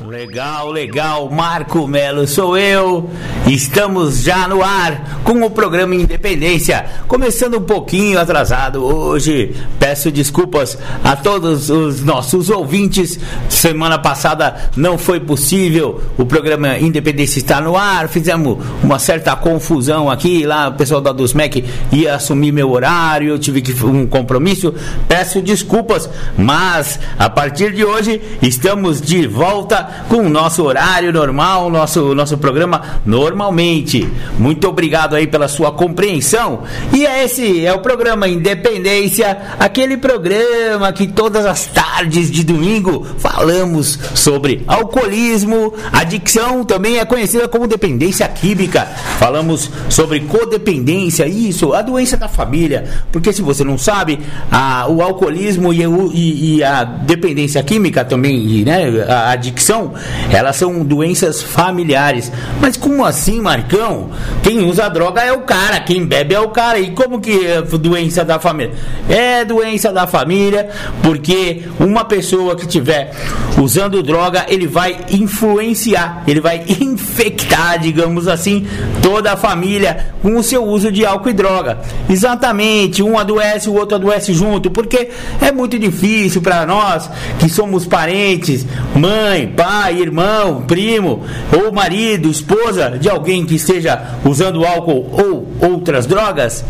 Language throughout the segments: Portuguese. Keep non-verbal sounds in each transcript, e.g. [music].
Legal, legal, Marco Melo, sou eu. Estamos já no ar com o programa Independência, começando um pouquinho atrasado hoje. Peço desculpas a todos os nossos ouvintes. Semana passada não foi possível. O programa Independência está no ar. Fizemos uma certa confusão aqui. Lá o pessoal da Dusmec ia assumir meu horário. Eu tive que um compromisso. Peço desculpas, mas a partir de hoje estamos de volta com o nosso horário normal, nosso, nosso programa normalmente. Muito obrigado aí pela sua compreensão. E é esse é o programa Independência, aquele programa que todas as tardes de domingo falamos sobre alcoolismo, adicção, também é conhecida como dependência química. Falamos sobre codependência, isso, a doença da família. Porque se você não sabe, a, o alcoolismo e, e, e a dependência química também, e, né, a adicção elas são doenças familiares. Mas como assim, Marcão? Quem usa droga é o cara, quem bebe é o cara. E como que é doença da família? É doença da família, porque uma pessoa que tiver usando droga, ele vai influenciar, ele vai [laughs] infectar, digamos assim, toda a família com o seu uso de álcool e droga. Exatamente, um adoece, o outro adoece junto, porque é muito difícil para nós que somos parentes, mãe, pai, pai, irmão, primo, ou marido, esposa de alguém que esteja usando álcool ou outras drogas,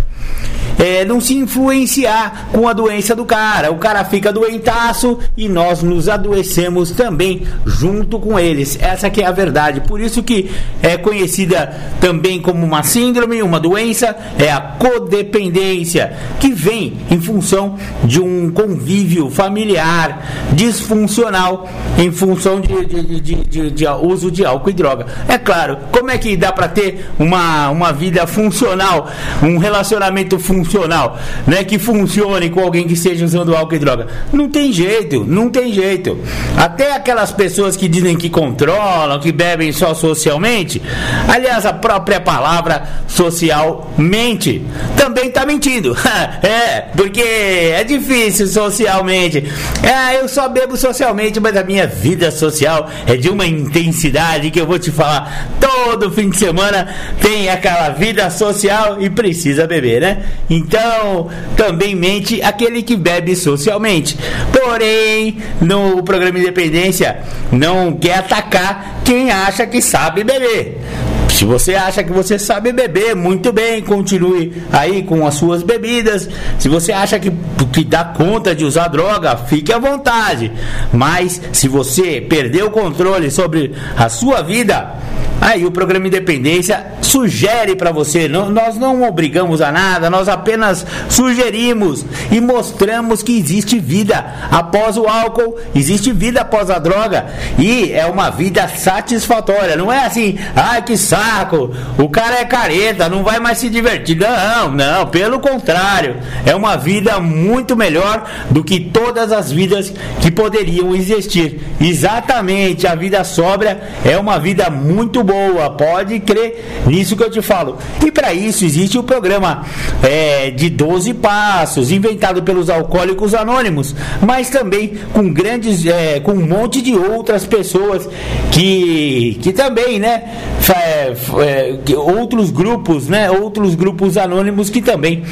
é, não se influenciar com a doença do cara. O cara fica doentaço e nós nos adoecemos também junto com eles. Essa que é a verdade. Por isso que é conhecida também como uma síndrome, uma doença, é a codependência, que vem em função de um convívio familiar disfuncional em função de, de, de, de, de uso de álcool e droga. É claro, como é que dá para ter uma, uma vida funcional, um relacionamento funcional? Funcional, né, que funcione com alguém que esteja usando álcool e droga. Não tem jeito, não tem jeito. Até aquelas pessoas que dizem que controlam, que bebem só socialmente, aliás, a própria palavra socialmente também está mentindo. [laughs] é, porque é difícil socialmente. É, eu só bebo socialmente, mas a minha vida social é de uma intensidade que eu vou te falar. Todo fim de semana tem aquela vida social e precisa beber, né? Então, também mente aquele que bebe socialmente. Porém, no programa Independência não quer atacar quem acha que sabe beber. Se você acha que você sabe beber, muito bem, continue aí com as suas bebidas. Se você acha que, que dá conta de usar droga, fique à vontade. Mas se você perdeu o controle sobre a sua vida, Aí o programa Independência sugere para você, não, nós não obrigamos a nada, nós apenas sugerimos e mostramos que existe vida após o álcool, existe vida após a droga e é uma vida satisfatória. Não é assim, ai que saco, o cara é careta, não vai mais se divertir. Não, não, pelo contrário, é uma vida muito melhor do que todas as vidas que poderiam existir. Exatamente, a vida sóbria é uma vida muito boa, pode crer nisso que eu te falo. E para isso existe o programa é, de 12 passos, inventado pelos alcoólicos anônimos, mas também com grandes, é, com um monte de outras pessoas que, que também, né, é, outros grupos, né, outros grupos anônimos que também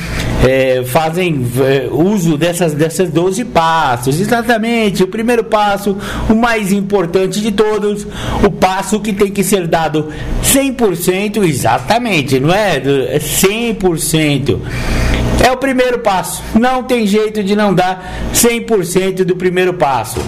é, fazem é, uso dessas, dessas 12 passos. Exatamente, o primeiro passo, o mais importante de todos, o passo que tem que ser dado dado 100%, exatamente, não é? 100%. É o primeiro passo. Não tem jeito de não dar 100% do primeiro passo.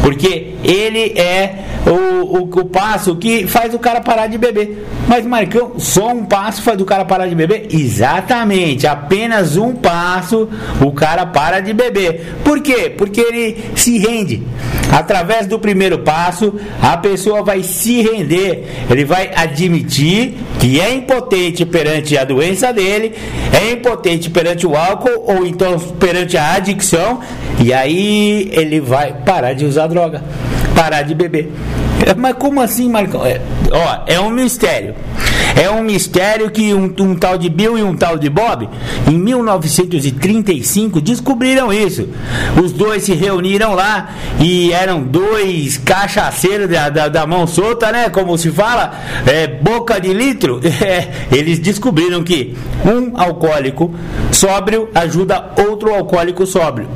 Porque ele é o, o, o, passo que faz o cara parar de beber. Mas, Marcão, só um passo faz o cara parar de beber? Exatamente, apenas um passo o cara para de beber. Por quê? Porque ele se rende. Através do primeiro passo, a pessoa vai se render, ele vai admitir que é impotente perante a doença dele, é impotente perante o álcool ou então perante a adicção, e aí ele vai parar de usar droga, parar de beber. [laughs] Mas como assim, Marcão? É, ó, é um mistério. É um mistério que um, um, tal de Bill e um tal de Bob, em 1935, descobriram isso. Os dois se reuniram lá e eram dois cachaceiros da, da, da mão solta, né? Como se fala, é, boca de litro. [laughs] É, eles descobriram que um alcoólico sóbrio ajuda outro alcoólico sóbrio.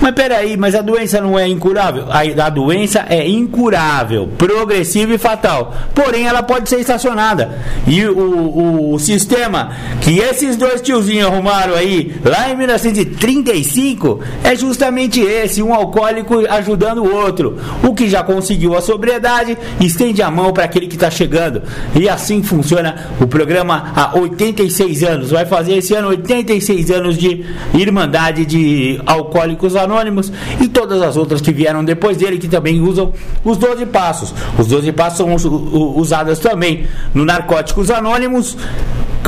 Mas peraí, mas a doença não é incurável? A, a doença é incurável, progressiva e fatal. Porém, ela pode ser estacionada. E o, o, o sistema que esses dois tiozinhos arrumaram aí, lá em 1935, é justamente esse: um alcoólico ajudando o outro. O que já conseguiu a sobriedade, estende a mão para aquele que está chegando. E assim funciona o programa há 86 anos. Vai fazer esse ano 86 anos de Irmandade de Alcoólicos Anônimos Anônimos e todas as outras que vieram depois dele, que também usam os 12 passos. Os 12 passos são usados também no Narcóticos Anônimos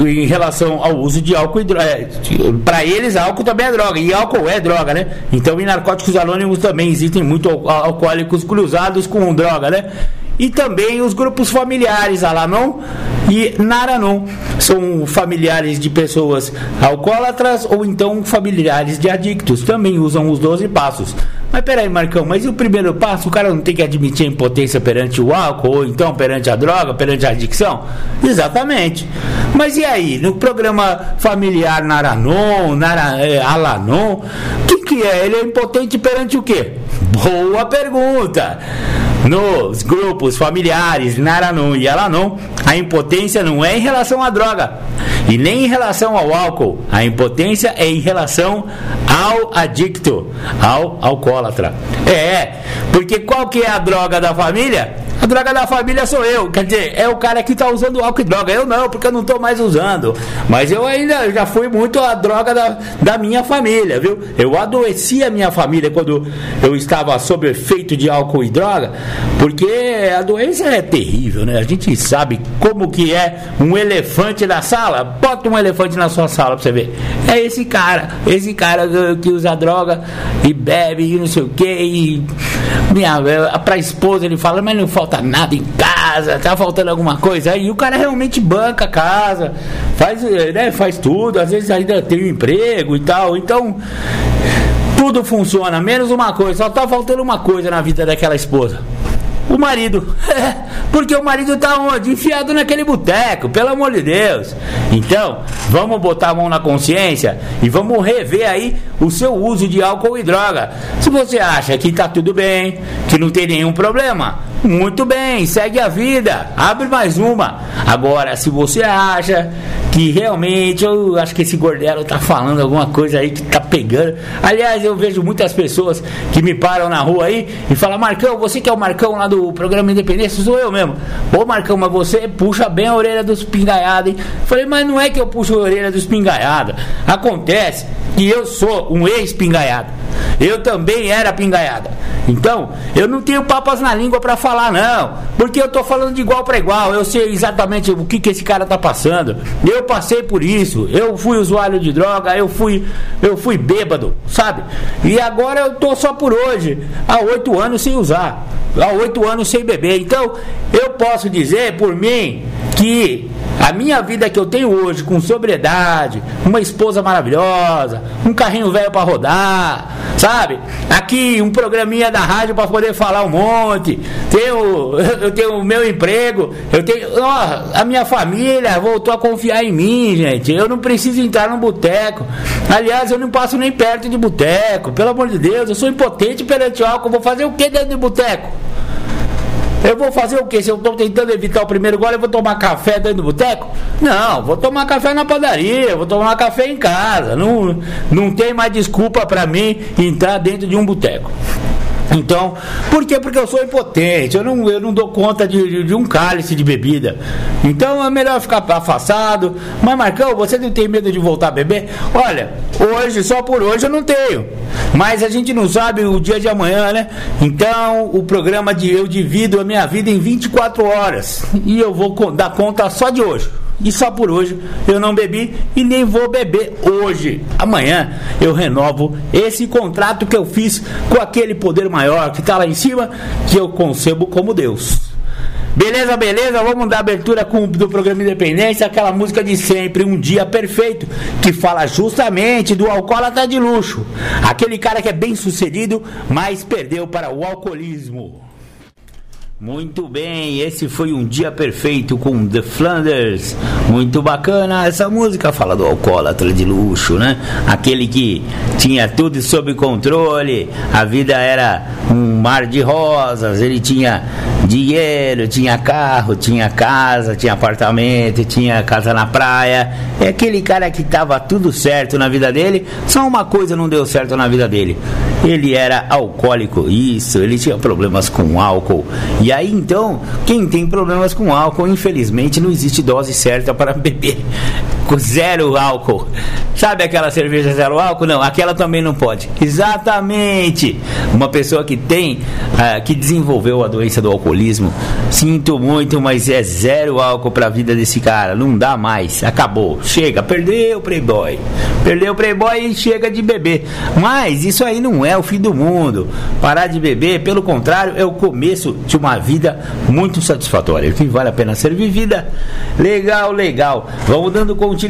em relação ao uso de álcool e droga. É, Para eles, álcool também é droga, e álcool é droga, né? Então, em narcóticos anônimos também existem muitos alcoólicos cruzados com droga, né? E também os grupos familiares, Alanon e Naranon. São familiares de pessoas alcoólatras ou então familiares de adictos. Também usam os 12 passos. Mas peraí, Marcão, mas e o primeiro passo? O cara não tem que admitir a impotência perante o álcool, ou então perante a droga, perante a adicção? Exatamente. Mas e aí, no programa familiar Naranon, Nara, é, Alanon, o que, que é? Ele é impotente perante o quê? Boa pergunta! Nos grupos familiares Naranon e Alanon, a impotência não é em relação à droga e nem em relação ao álcool. A impotência é em relação ao adicto, ao alcoólatra. É, porque qual que é a droga da família? Droga da família sou eu. Quer dizer, é o cara que está usando álcool e droga. Eu não, porque eu não estou mais usando. Mas eu ainda já fui muito a droga da, da minha família, viu? Eu adoeci a minha família quando eu estava sob efeito de álcool e droga, porque a doença é terrível, né? A gente sabe como que é um elefante na sala. Bota um elefante na sua sala pra você ver. É esse cara, esse cara que usa droga e bebe e não sei o que. E minha, pra esposa ele fala, mas não falta nada em casa, tá faltando alguma coisa. Aí o cara realmente banca a casa, faz, né, faz tudo, às vezes ainda tem um emprego e tal. Então, tudo funciona, menos uma coisa, só tá faltando uma coisa na vida daquela esposa o marido. [laughs] Porque o marido tá onde? Enfiado naquele boteco, pelo amor de Deus. Então, vamos botar a mão na consciência e vamos rever aí o seu uso de álcool e droga. Se você acha que tá tudo bem, que não tem nenhum problema, muito bem, segue a vida, abre mais uma. Agora, se você acha que realmente eu acho que esse gordelo tá falando alguma coisa aí que tá pegando. Aliás, eu vejo muitas pessoas que me param na rua aí e falam: Marcão, você que é o Marcão lá do programa Independência, sou eu mesmo. Ô Marcão, mas você puxa bem a orelha dos pingaiados, hein? Falei, mas não é que eu puxo a orelha dos pingaiados. Acontece que eu sou um ex-pingaiado. Eu também era pingaiada. Então, eu não tenho papas na língua para falar, não. Porque eu tô falando de igual para igual. Eu sei exatamente o que, que esse cara tá passando. Eu passei por isso. Eu fui usuário de droga, eu fui, eu fui bêbado, sabe? E agora eu tô só por hoje. Há oito anos sem usar. Há oito anos sem beber. Então, eu posso dizer por mim que a minha vida que eu tenho hoje, com sobriedade, uma esposa maravilhosa, um carrinho velho para rodar, sabe? Aqui um programinha da rádio para poder falar um monte. Tenho, [laughs] eu tenho o meu emprego, eu tenho, ó, a minha família voltou a confiar em mim, gente. Eu não preciso entrar no boteco. Aliás, eu não passo nem perto de boteco. Pelo amor de Deus, eu sou impotente perante o álcool. Vou fazer o que dentro do boteco? Eu vou fazer o quê? Se eu estou tentando evitar o primeiro gole, eu vou tomar café dentro do boteco? Não, vou tomar café na padaria, vou tomar café em casa. Não, não tem mais desculpa para mim entrar dentro de um boteco. Então, por quê? Porque eu sou impotente, eu não, eu não dou conta de, de, de, um cálice de bebida. Então é melhor ficar afastado. Mas Marcão, você não tem medo de voltar a beber? Olha, hoje, só por hoje eu não tenho. Mas a gente não sabe o dia de amanhã, né? Então o programa de eu divido a minha vida em 24 horas. E eu vou dar conta só de hoje. E só por hoje eu não bebi e nem vou beber hoje. Amanhã eu renovo esse contrato que eu fiz com aquele poder maior que está lá em cima, que eu concebo como Deus. Beleza, beleza? Vamos dar abertura com, do programa Independência, aquela música de sempre, Um Dia Perfeito, que fala justamente do alcoólatra de luxo. Aquele cara que é bem sucedido, mas perdeu para o alcoolismo. Muito bem, esse foi um dia perfeito com The Flanders. Muito bacana. Essa música fala do alcoólatra de luxo, né? Aquele que tinha tudo sob controle, a vida era um mar de rosas, ele tinha dinheiro, tinha carro, tinha casa, tinha apartamento, tinha casa na praia. É aquele cara que tava tudo certo na vida dele, só uma coisa não deu certo na vida dele. Ele era alcoólico, isso, ele tinha problemas com álcool. E aí então, quem tem problemas com álcool, infelizmente não existe dose certa para [laughs] beber zero álcool. Sabe aquela cerveja zero álcool? Não, aquela também não pode. Exatamente. Uma pessoa que tem, uh, que desenvolveu a doença do alcoolismo, sinto muito, mas é zero álcool para a vida desse cara. Não dá mais. Acabou. Chega. Perdeu o Playboy. Perdeu o Playboy e chega de beber. Mas isso aí não é o fim do mundo. Parar de beber, pelo contrário, é o começo de uma vida muito satisfatória, que vale a pena ser vivida. Legal, legal. Vamos dando continuidade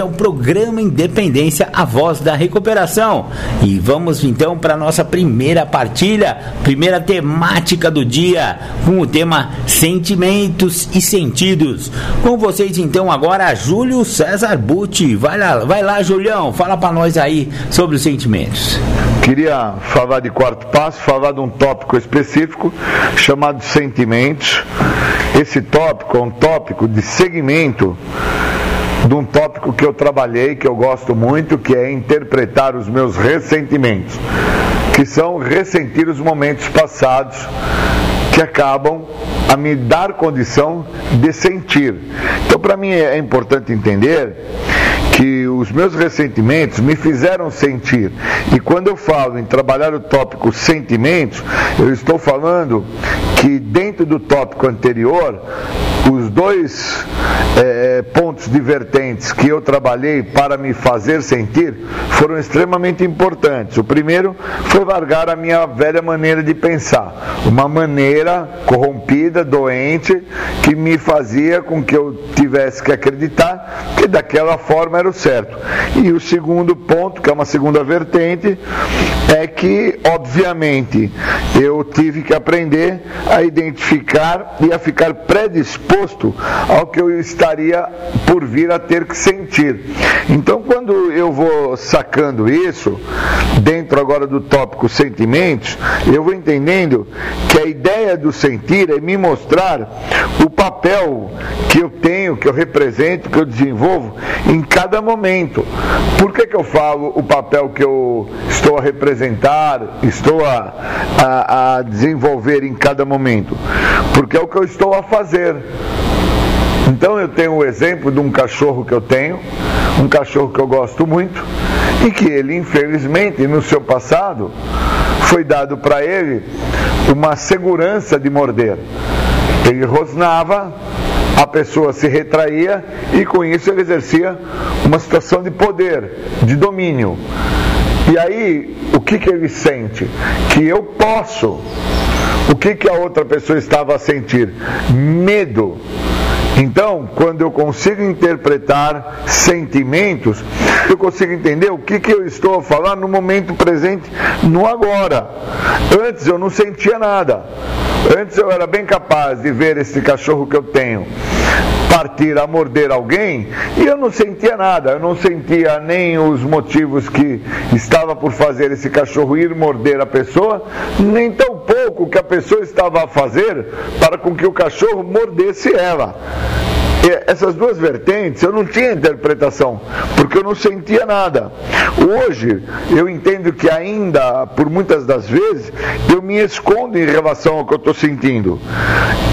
ao programa Independência, a voz da recuperação. E vamos então para a nossa primeira partilha, primeira temática do dia, com o tema Sentimentos e Sentidos. Com vocês então agora, Júlio César Butti. Vai lá, vai lá, Julião, fala para nós aí sobre os sentimentos. Queria falar de quarto passo, falar de um tópico específico chamado sentimentos. Esse tópico é um tópico de segmento de um tópico que eu trabalhei, que eu gosto muito, que é interpretar os meus ressentimentos, que são ressentir os momentos passados que acabam a me dar condição de sentir. Então, para mim é importante entender que os meus ressentimentos me fizeram sentir. E quando eu falo em trabalhar o tópico sentimentos, eu estou falando que dentro do tópico anterior, os dois é, pontos divertentes que eu trabalhei para me fazer sentir foram extremamente importantes. O primeiro foi largar a minha velha maneira de pensar, uma maneira corrompida, doente, que me fazia com que eu tivesse que acreditar que daquela forma era o certo. E o segundo ponto, que é uma segunda vertente, é que, obviamente, eu tive que aprender a identificar e a ficar predisposto ao que eu estaria por vir a ter que sentir. Então, quando eu vou sacando isso, dentro agora do tópico sentimentos, eu vou entendendo que a ideia do sentir é me mostrar o papel que eu tenho, que eu represento, que eu desenvolvo em cada momento. Por que, que eu falo o papel que eu estou a representar, estou a, a, a desenvolver em cada momento? Porque é o que eu estou a fazer. Então eu tenho o exemplo de um cachorro que eu tenho, um cachorro que eu gosto muito, e que ele, infelizmente, no seu passado, foi dado para ele uma segurança de morder. Ele rosnava, a pessoa se retraía e com isso ele exercia uma situação de poder, de domínio. E aí, o que, que ele sente? Que eu posso. O que, que a outra pessoa estava a sentir? Medo então, quando eu consigo interpretar sentimentos, eu consigo entender o que, que eu estou a falar no momento presente, no agora. Antes eu não sentia nada. Antes eu era bem capaz de ver esse cachorro que eu tenho partir a morder alguém e eu não sentia nada, eu não sentia nem os motivos que estava por fazer esse cachorro ir morder a pessoa, nem tão pouco que a pessoa estava a fazer para com que o cachorro mordesse ela. Essas duas vertentes eu não tinha interpretação, porque eu não sentia nada. Hoje eu entendo que ainda, por muitas das vezes, eu me escondo em relação ao que eu estou sentindo.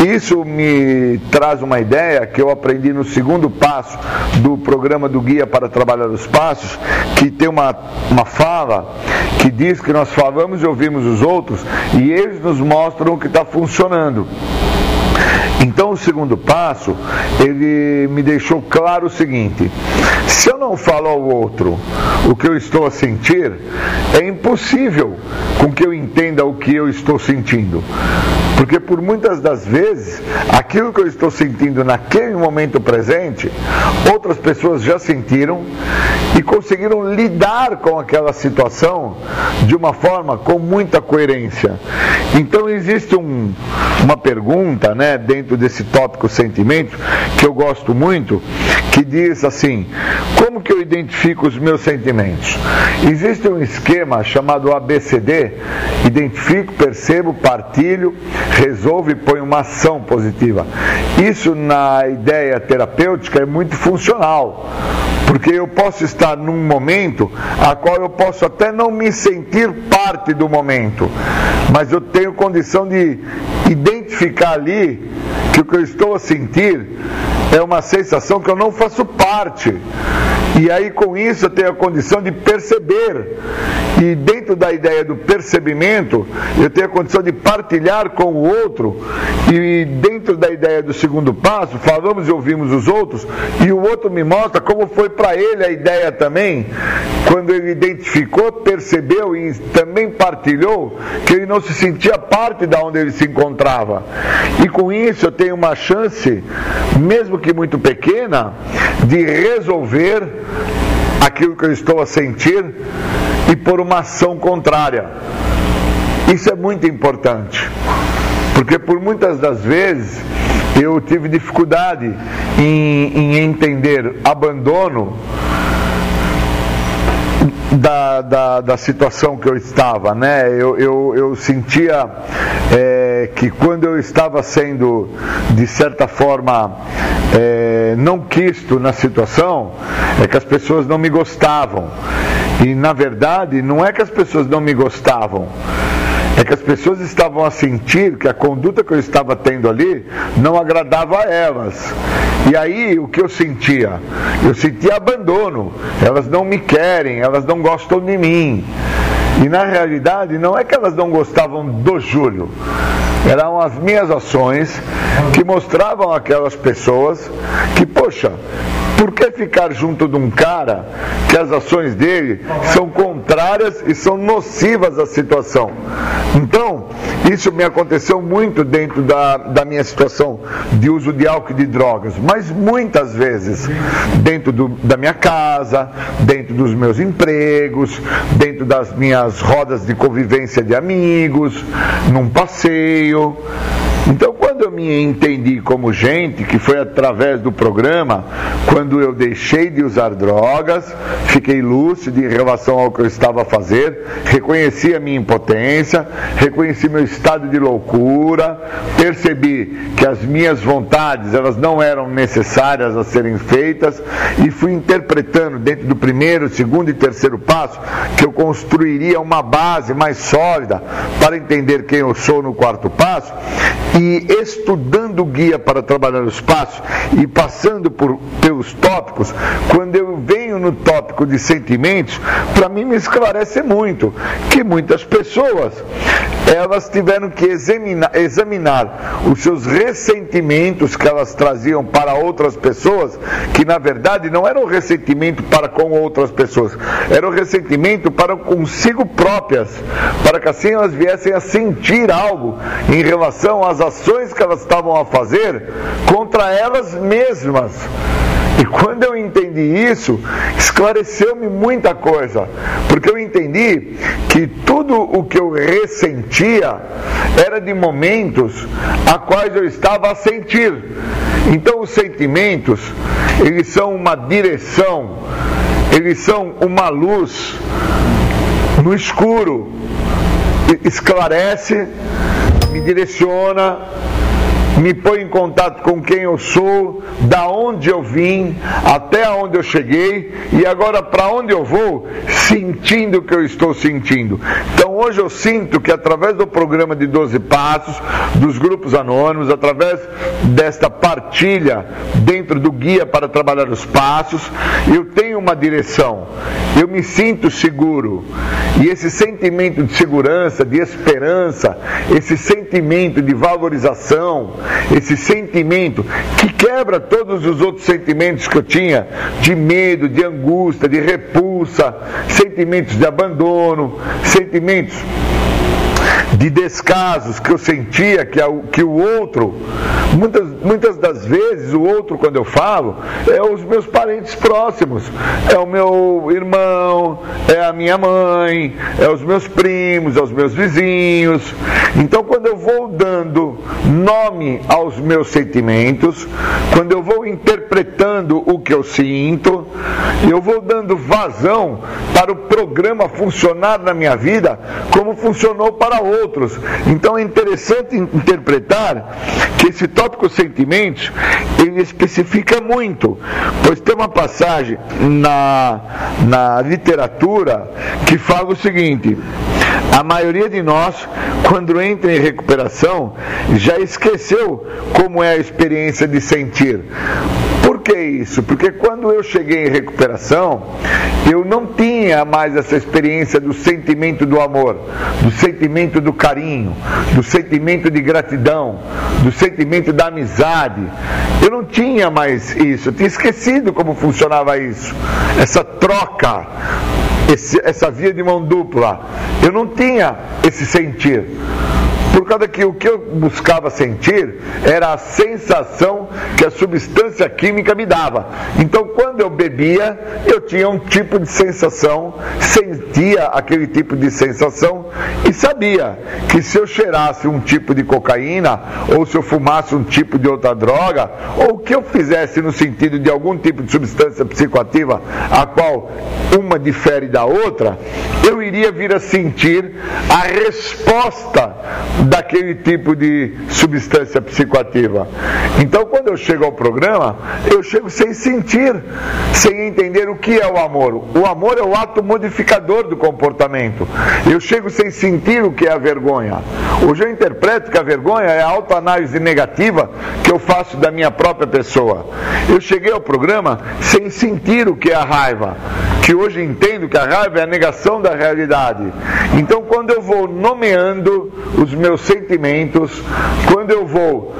Isso me traz uma ideia que eu aprendi no segundo passo do programa do Guia para Trabalhar os Passos, que tem uma, uma fala que diz que nós falamos e ouvimos os outros e eles nos mostram o que está funcionando. Então, o segundo passo, ele me deixou claro o seguinte: se eu não falo ao outro o que eu estou a sentir, é impossível com que eu entenda o que eu estou sentindo. Porque por muitas das vezes, aquilo que eu estou sentindo naquele momento presente, outras pessoas já sentiram conseguiram lidar com aquela situação de uma forma com muita coerência. Então existe um, uma pergunta, né, dentro desse tópico sentimento que eu gosto muito, que diz assim: como que eu identifico os meus sentimentos? Existe um esquema chamado ABCD: identifico, percebo, partilho, resolvo e ponho uma ação positiva. Isso na ideia terapêutica é muito funcional, porque eu posso estar num momento a qual eu posso até não me sentir parte do momento, mas eu tenho condição de identificar ali que o que eu estou a sentir é uma sensação que eu não faço parte. E aí com isso eu tenho a condição de perceber. E dentro da ideia do percebimento, eu tenho a condição de partilhar com o outro. E dentro da ideia do segundo passo, falamos e ouvimos os outros, e o outro me mostra como foi para ele a ideia também, quando ele identificou, percebeu e também partilhou que ele não se sentia parte da onde ele se encontrava. E com isso eu tenho uma chance, mesmo que muito pequena, de resolver aquilo que eu estou a sentir e por uma ação contrária. Isso é muito importante, porque por muitas das vezes eu tive dificuldade em, em entender abandono da, da, da, situação que eu estava, né? Eu, eu, eu sentia é, que quando eu estava sendo, de certa forma, é, não quisto na situação, é que as pessoas não me gostavam. E na verdade, não é que as pessoas não me gostavam, é que as pessoas estavam a sentir que a conduta que eu estava tendo ali não agradava a elas. E aí o que eu sentia? Eu sentia abandono. Elas não me querem, elas não gostam de mim. E na realidade não é que elas não gostavam do Júlio, eram as minhas ações que mostravam aquelas pessoas que, poxa, por que ficar junto de um cara que as ações dele são contrárias e são nocivas à situação? Então, isso me aconteceu muito dentro da, da minha situação de uso de álcool e de drogas, mas muitas vezes dentro do, da minha casa, dentro dos meus empregos, dentro das minhas rodas de convivência de amigos, num passeio. Então, me entendi como gente, que foi através do programa, quando eu deixei de usar drogas, fiquei lúcido em relação ao que eu estava a fazer, reconheci a minha impotência, reconheci meu estado de loucura, percebi que as minhas vontades elas não eram necessárias a serem feitas e fui interpretando dentro do primeiro, segundo e terceiro passo que eu construiria uma base mais sólida para entender quem eu sou no quarto passo e estudando o guia para trabalhar os passos e passando por, pelos tópicos, quando eu venho no tópico de sentimentos, para mim me esclarece muito que muitas pessoas elas tiveram que examinar, examinar os seus ressentimentos que elas traziam para outras pessoas, que na verdade não era o ressentimento para com outras pessoas, era o ressentimento para consigo próprias, para que assim elas viessem a sentir algo em relação às ações que elas estavam a fazer contra elas mesmas. E quando eu entendi isso, esclareceu-me muita coisa, porque eu entendi que tudo o que eu ressentia era de momentos a quais eu estava a sentir. Então os sentimentos, eles são uma direção, eles são uma luz no escuro, esclarece, me direciona me põe em contato com quem eu sou, da onde eu vim, até onde eu cheguei e agora para onde eu vou, sentindo o que eu estou sentindo. Então hoje eu sinto que através do programa de 12 passos, dos grupos anônimos, através desta partilha dentro do guia para trabalhar os passos, eu tenho uma direção. Eu me sinto seguro. E esse sentimento de segurança, de esperança, esse sentimento de valorização, esse sentimento que quebra todos os outros sentimentos que eu tinha de medo, de angústia, de repulsa, sentimentos de abandono, sentimentos de descasos que eu sentia que, que o outro, muitas, muitas das vezes, o outro, quando eu falo, é os meus parentes próximos, é o meu irmão, é a minha mãe, é os meus primos, é os meus vizinhos. Então, quando eu vou dando nome aos meus sentimentos, quando eu vou interpretando o que eu sinto, eu vou dando vazão para o programa funcionar na minha vida como funcionou para outros outros. Então é interessante interpretar que esse tópico sentimentos ele especifica muito, pois tem uma passagem na, na literatura que fala o seguinte: a maioria de nós, quando entra em recuperação, já esqueceu como é a experiência de sentir. Que isso? Porque quando eu cheguei em recuperação, eu não tinha mais essa experiência do sentimento do amor, do sentimento do carinho, do sentimento de gratidão, do sentimento da amizade. Eu não tinha mais isso, eu tinha esquecido como funcionava isso, essa troca esse, essa via de mão dupla. Eu não tinha esse sentir. Por causa que o que eu buscava sentir era a sensação que a substância química me dava. Então, quando eu bebia, eu tinha um tipo de sensação, sentia aquele tipo de sensação e sabia que se eu cheirasse um tipo de cocaína, ou se eu fumasse um tipo de outra droga, ou o que eu fizesse no sentido de algum tipo de substância psicoativa, a qual uma difere da outra, eu iria vir a sentir a resposta daquele tipo de substância psicoativa. Então, quando eu chego ao programa, eu chego sem sentir, sem entender o que é o amor. O amor é o ato modificador do comportamento. Eu chego sem sentir o que é a vergonha. Hoje eu interpreto que a vergonha é a autoanálise negativa que eu faço da minha própria pessoa. Eu cheguei ao programa sem sentir o que é a raiva, que hoje entendo que a raiva é a negação da realidade. Então, quando eu vou nomeando os meus meus sentimentos, quando eu vou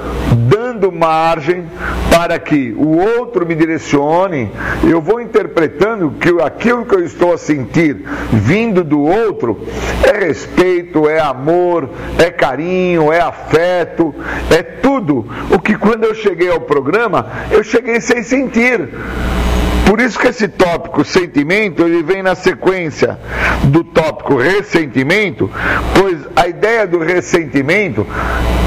dando margem para que o outro me direcione, eu vou interpretando que aquilo que eu estou a sentir vindo do outro é respeito, é amor, é carinho, é afeto, é tudo o que quando eu cheguei ao programa, eu cheguei sem sentir. Por isso que esse tópico sentimento ele vem na sequência do tópico ressentimento, pois a ideia do ressentimento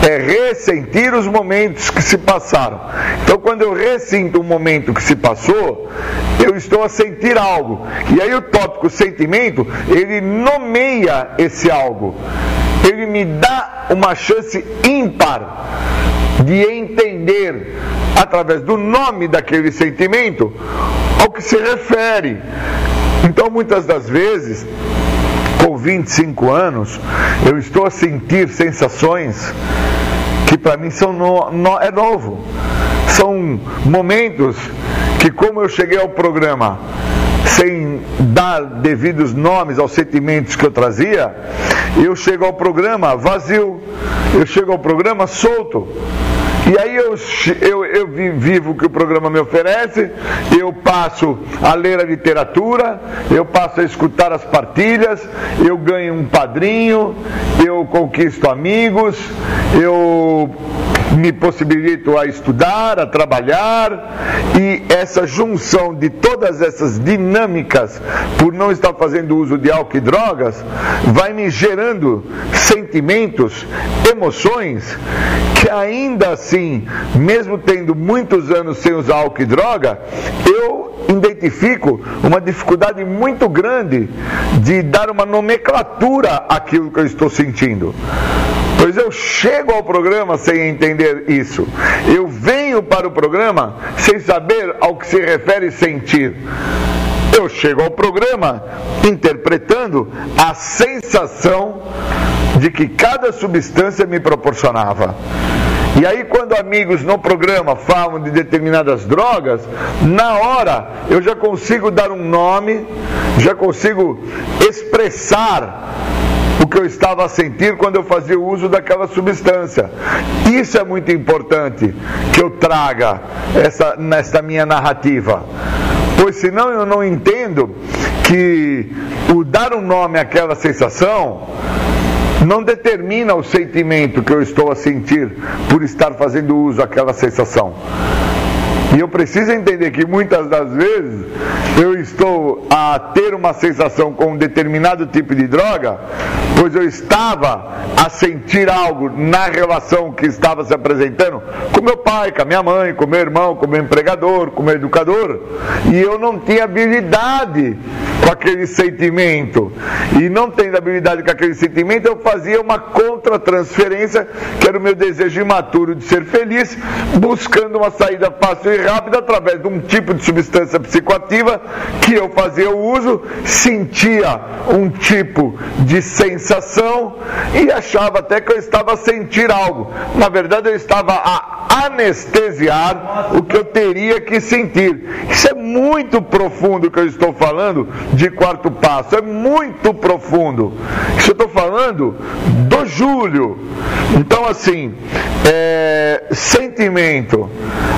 é ressentir os momentos que se passaram. Então, quando eu ressinto um momento que se passou, eu estou a sentir algo. E aí o tópico sentimento, ele nomeia esse algo. Ele me dá uma chance ímpar de entender através do nome daquele sentimento ao que se refere. Então, muitas das vezes, com 25 anos, eu estou a sentir sensações que para mim são no, no, é novo. São momentos que, como eu cheguei ao programa sem dar devidos nomes aos sentimentos que eu trazia, eu chego ao programa vazio, eu chego ao programa solto. E aí eu, eu, eu vivo o que o programa me oferece, eu passo a ler a literatura, eu passo a escutar as partilhas, eu ganho um padrinho, eu conquisto amigos, eu me possibilito a estudar, a trabalhar, e essa junção de todas essas dinâmicas, por não estar fazendo uso de álcool e drogas, vai me gerando sentimentos, emoções, que ainda assim, mesmo tendo muitos anos sem usar álcool e droga, eu identifico uma dificuldade muito grande de dar uma nomenclatura àquilo que eu estou sentindo. Pois eu chego ao programa sem entender isso. Eu venho para o programa sem saber ao que se refere sentir. Eu chego ao programa interpretando a sensação de que cada substância me proporcionava. E aí, quando amigos no programa falam de determinadas drogas, na hora eu já consigo dar um nome, já consigo expressar o que eu estava a sentir quando eu fazia uso daquela substância. Isso é muito importante que eu traga essa, nesta minha narrativa. Pois senão eu não entendo que o dar um nome àquela sensação não determina o sentimento que eu estou a sentir por estar fazendo uso daquela sensação. E eu preciso entender que muitas das vezes eu estou a ter uma sensação com um determinado tipo de droga, pois eu estava a sentir algo na relação que estava se apresentando com meu pai, com a minha mãe, com meu irmão, com meu empregador, com meu educador, e eu não tinha habilidade com aquele sentimento. E não tendo habilidade com aquele sentimento, eu fazia uma contra-transferência, que era o meu desejo imaturo de ser feliz, buscando uma saída fácil e rápida através de um tipo de substância psicoativa que eu fazia o uso, sentia um tipo de sensação e achava até que eu estava a sentir algo. Na verdade, eu estava a anestesiar o que eu teria que sentir. Isso é muito profundo que eu estou falando de quarto passo, é muito profundo. Isso eu estou falando do Júlio. Então, assim, é, sentimento,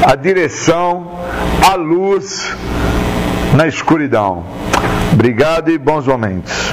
a direção, a luz na escuridão. Obrigado e bons momentos.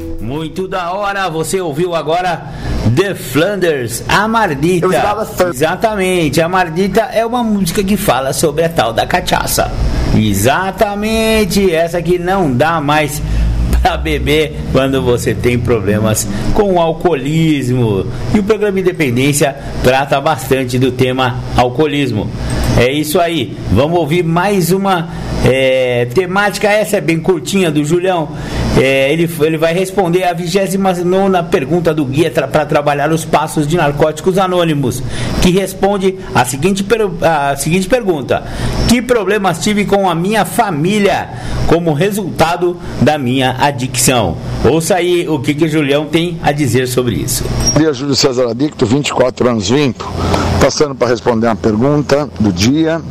Muito da hora, você ouviu agora The Flanders, a Mardita. Exatamente, a Mardita é uma música que fala sobre a tal da cachaça. Exatamente, essa que não dá mais [laughs] para beber quando você tem problemas com o alcoolismo. E o programa Independência trata bastante do tema alcoolismo. É isso aí, vamos ouvir mais uma é, temática, essa é bem curtinha do Julião. É, ele, ele vai responder a 29 pergunta do guia tra para trabalhar os passos de narcóticos anônimos, que responde a seguinte, a seguinte pergunta: Que problemas tive com a minha família como resultado da minha adicção? Ouça aí o que, que o Julião tem a dizer sobre isso. Dia Júlio César Adicto, 24 anos limpo, passando para responder uma pergunta do dia.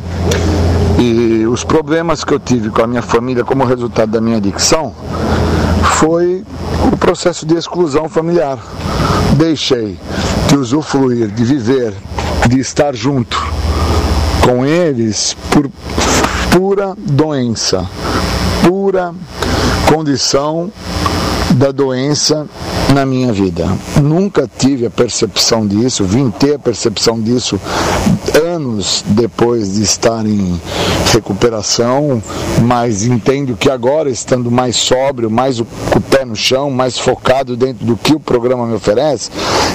E os problemas que eu tive com a minha família como resultado da minha adicção foi o processo de exclusão familiar. Deixei de usufruir, de viver, de estar junto com eles por pura doença, pura condição da doença na minha vida. Nunca tive a percepção disso, vim ter a percepção disso anos depois de estar em recuperação, mas entendo que agora, estando mais sóbrio, mais o, com o pé no chão, mais focado dentro do que o programa me oferece,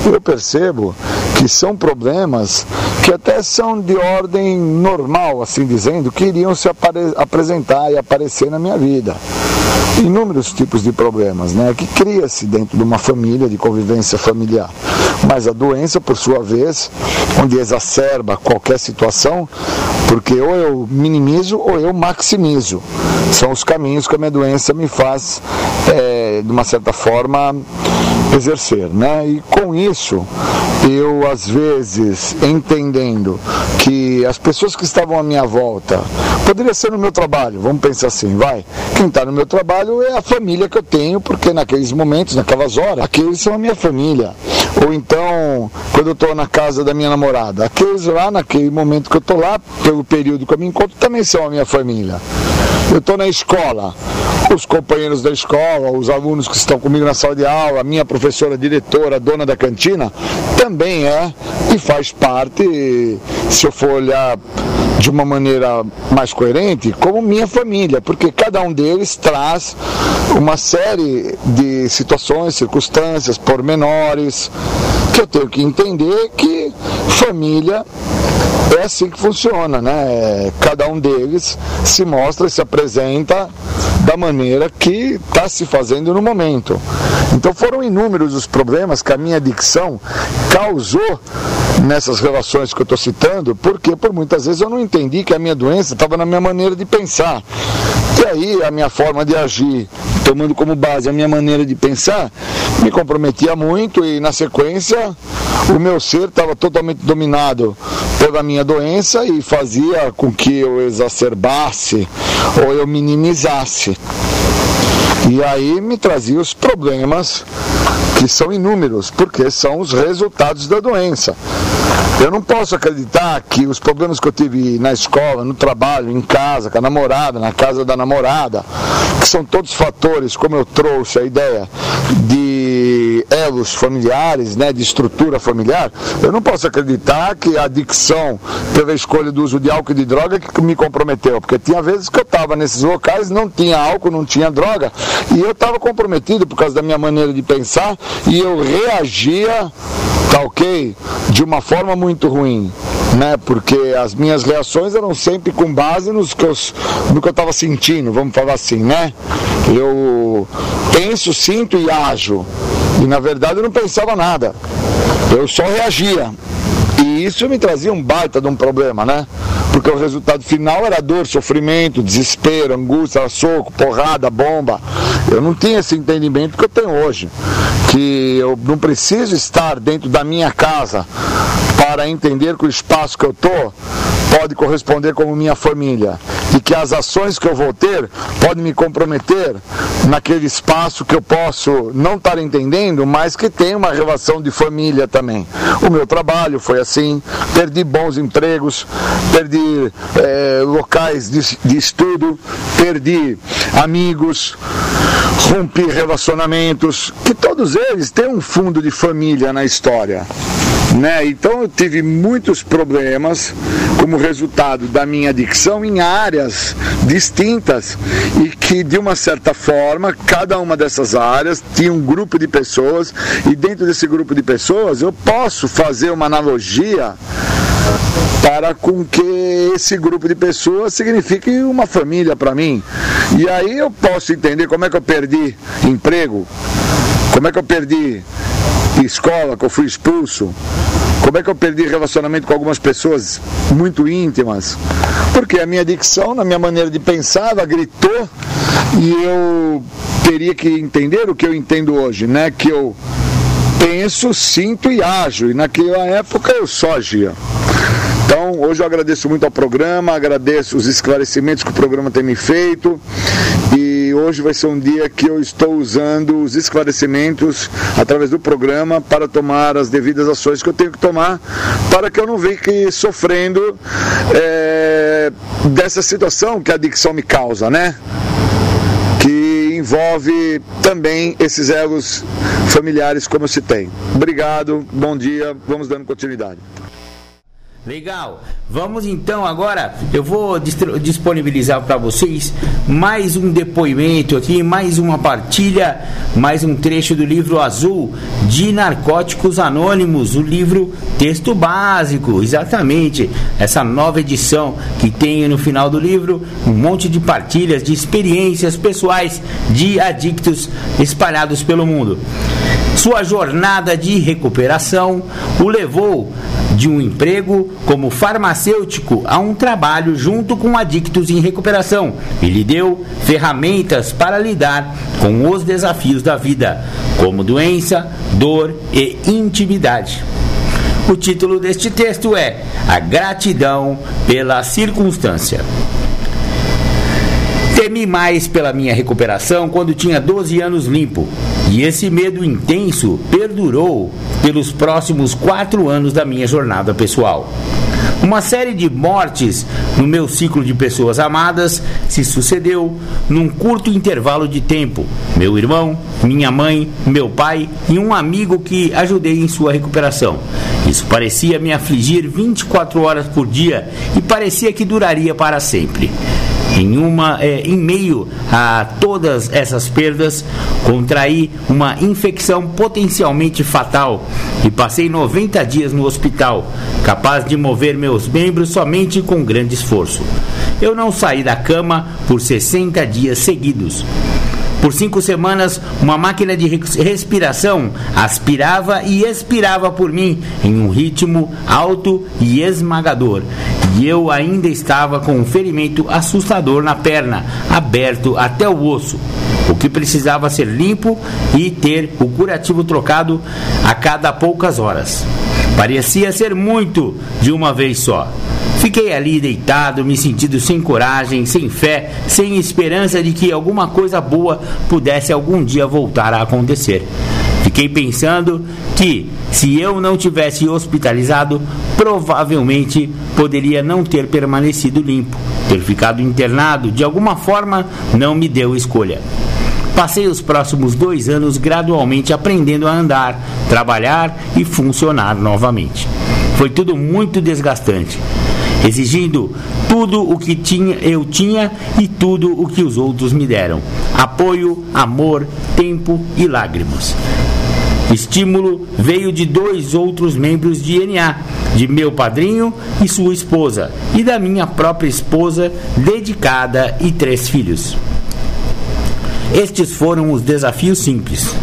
eu percebo que são problemas que até são de ordem normal, assim dizendo, que iriam se apresentar e aparecer na minha vida inúmeros tipos de problemas, né, que cria-se dentro de uma família, de convivência familiar. Mas a doença, por sua vez, onde exacerba qualquer situação, porque ou eu minimizo ou eu maximizo. São os caminhos que a minha doença me faz, é, de uma certa forma, exercer, né? E com isso, eu às vezes entendendo que as pessoas que estavam à minha volta, poderia ser no meu trabalho, vamos pensar assim, vai. Quem está no meu trabalho é a família que eu tenho, porque naqueles momentos, naquelas horas, aqueles são a minha família. Ou então, quando eu estou na casa da minha namorada, aqueles lá, naquele momento que eu estou lá, pelo período que eu me encontro, também são a minha família. Eu estou na escola, os companheiros da escola, os alunos que estão comigo na sala de aula, a minha professora, diretora, dona da cantina, também é e faz parte, se eu for olhar de uma maneira mais coerente, como minha família, porque cada um deles traz uma série de situações, circunstâncias, pormenores, que eu tenho que entender que família é assim que funciona, né? Cada um deles se mostra se apresenta da maneira que está se fazendo no momento. Então foram inúmeros os problemas que a minha adicção causou nessas relações que eu estou citando, porque por muitas vezes eu não entendi que a minha doença estava na minha maneira de pensar. E aí a minha forma de agir, tomando como base a minha maneira de pensar, me comprometia muito e na sequência o meu ser estava totalmente dominado pela minha doença e fazia com que eu exacerbasse ou eu minimizasse. E aí me trazia os problemas que são inúmeros, porque são os resultados da doença. Eu não posso acreditar que os problemas que eu tive na escola, no trabalho, em casa, com a namorada, na casa da namorada, que são todos fatores, como eu trouxe a ideia de elos familiares, né, de estrutura familiar, eu não posso acreditar que a adicção pela escolha do uso de álcool e de droga que me comprometeu, porque tinha vezes que eu estava nesses locais, não tinha álcool, não tinha droga, e eu estava comprometido por causa da minha maneira de pensar e eu reagia, tá ok? De uma forma muito ruim. Né, porque as minhas reações eram sempre com base nos que eu, no que eu estava sentindo, vamos falar assim, né? Eu penso, sinto e ajo. E na verdade eu não pensava nada. Eu só reagia. E isso me trazia um baita de um problema, né? Porque o resultado final era dor, sofrimento, desespero, angústia, soco, porrada, bomba. Eu não tinha esse entendimento que eu tenho hoje. Que eu não preciso estar dentro da minha casa para entender que o espaço que eu estou pode corresponder como minha família e que as ações que eu vou ter podem me comprometer naquele espaço que eu posso não estar entendendo, mas que tem uma relação de família também. O meu trabalho foi assim, perdi bons empregos, perdi é, locais de, de estudo, perdi amigos, rompi relacionamentos, que todos eles têm um fundo de família na história. Né? Então eu tive muitos problemas como resultado da minha adicção em áreas distintas e que de uma certa forma cada uma dessas áreas tinha um grupo de pessoas e dentro desse grupo de pessoas eu posso fazer uma analogia para com que esse grupo de pessoas signifique uma família para mim. E aí eu posso entender como é que eu perdi emprego, como é que eu perdi escola, que eu fui expulso, como é que eu perdi relacionamento com algumas pessoas muito íntimas? Porque a minha adicção, na minha maneira de pensar, ela gritou e eu teria que entender o que eu entendo hoje, né? Que eu penso, sinto e ajo. E naquela época eu só agia. Hoje eu agradeço muito ao programa, agradeço os esclarecimentos que o programa tem me feito e hoje vai ser um dia que eu estou usando os esclarecimentos através do programa para tomar as devidas ações que eu tenho que tomar para que eu não fique sofrendo é, dessa situação que a adicção me causa, né? Que envolve também esses egos familiares como se tem. Obrigado, bom dia, vamos dando continuidade. Legal. Vamos então agora, eu vou disponibilizar para vocês mais um depoimento aqui, mais uma partilha, mais um trecho do livro Azul de Narcóticos Anônimos, o livro texto básico, exatamente. Essa nova edição que tem no final do livro um monte de partilhas de experiências pessoais de adictos espalhados pelo mundo. Sua jornada de recuperação o levou de um emprego como farmacêutico a um trabalho junto com adictos em recuperação e lhe deu ferramentas para lidar com os desafios da vida, como doença, dor e intimidade. O título deste texto é A Gratidão pela Circunstância. Temi mais pela minha recuperação quando tinha 12 anos limpo, e esse medo intenso perdurou pelos próximos quatro anos da minha jornada pessoal. Uma série de mortes no meu ciclo de pessoas amadas se sucedeu num curto intervalo de tempo. Meu irmão, minha mãe, meu pai e um amigo que ajudei em sua recuperação. Isso parecia me afligir 24 horas por dia e parecia que duraria para sempre. Em, uma, é, em meio a todas essas perdas, contraí uma infecção potencialmente fatal e passei 90 dias no hospital, capaz de mover meus membros somente com grande esforço. Eu não saí da cama por 60 dias seguidos. Por cinco semanas, uma máquina de respiração aspirava e expirava por mim em um ritmo alto e esmagador. E eu ainda estava com um ferimento assustador na perna, aberto até o osso o que precisava ser limpo e ter o curativo trocado a cada poucas horas. Parecia ser muito de uma vez só. Fiquei ali deitado, me sentindo sem coragem, sem fé, sem esperança de que alguma coisa boa pudesse algum dia voltar a acontecer. Fiquei pensando que, se eu não tivesse hospitalizado, provavelmente poderia não ter permanecido limpo. Ter ficado internado, de alguma forma, não me deu escolha. Passei os próximos dois anos gradualmente aprendendo a andar, trabalhar e funcionar novamente. Foi tudo muito desgastante exigindo tudo o que tinha, eu tinha e tudo o que os outros me deram: apoio, amor, tempo e lágrimas. Estímulo veio de dois outros membros de NA, de meu padrinho e sua esposa, e da minha própria esposa, dedicada e três filhos. Estes foram os desafios simples,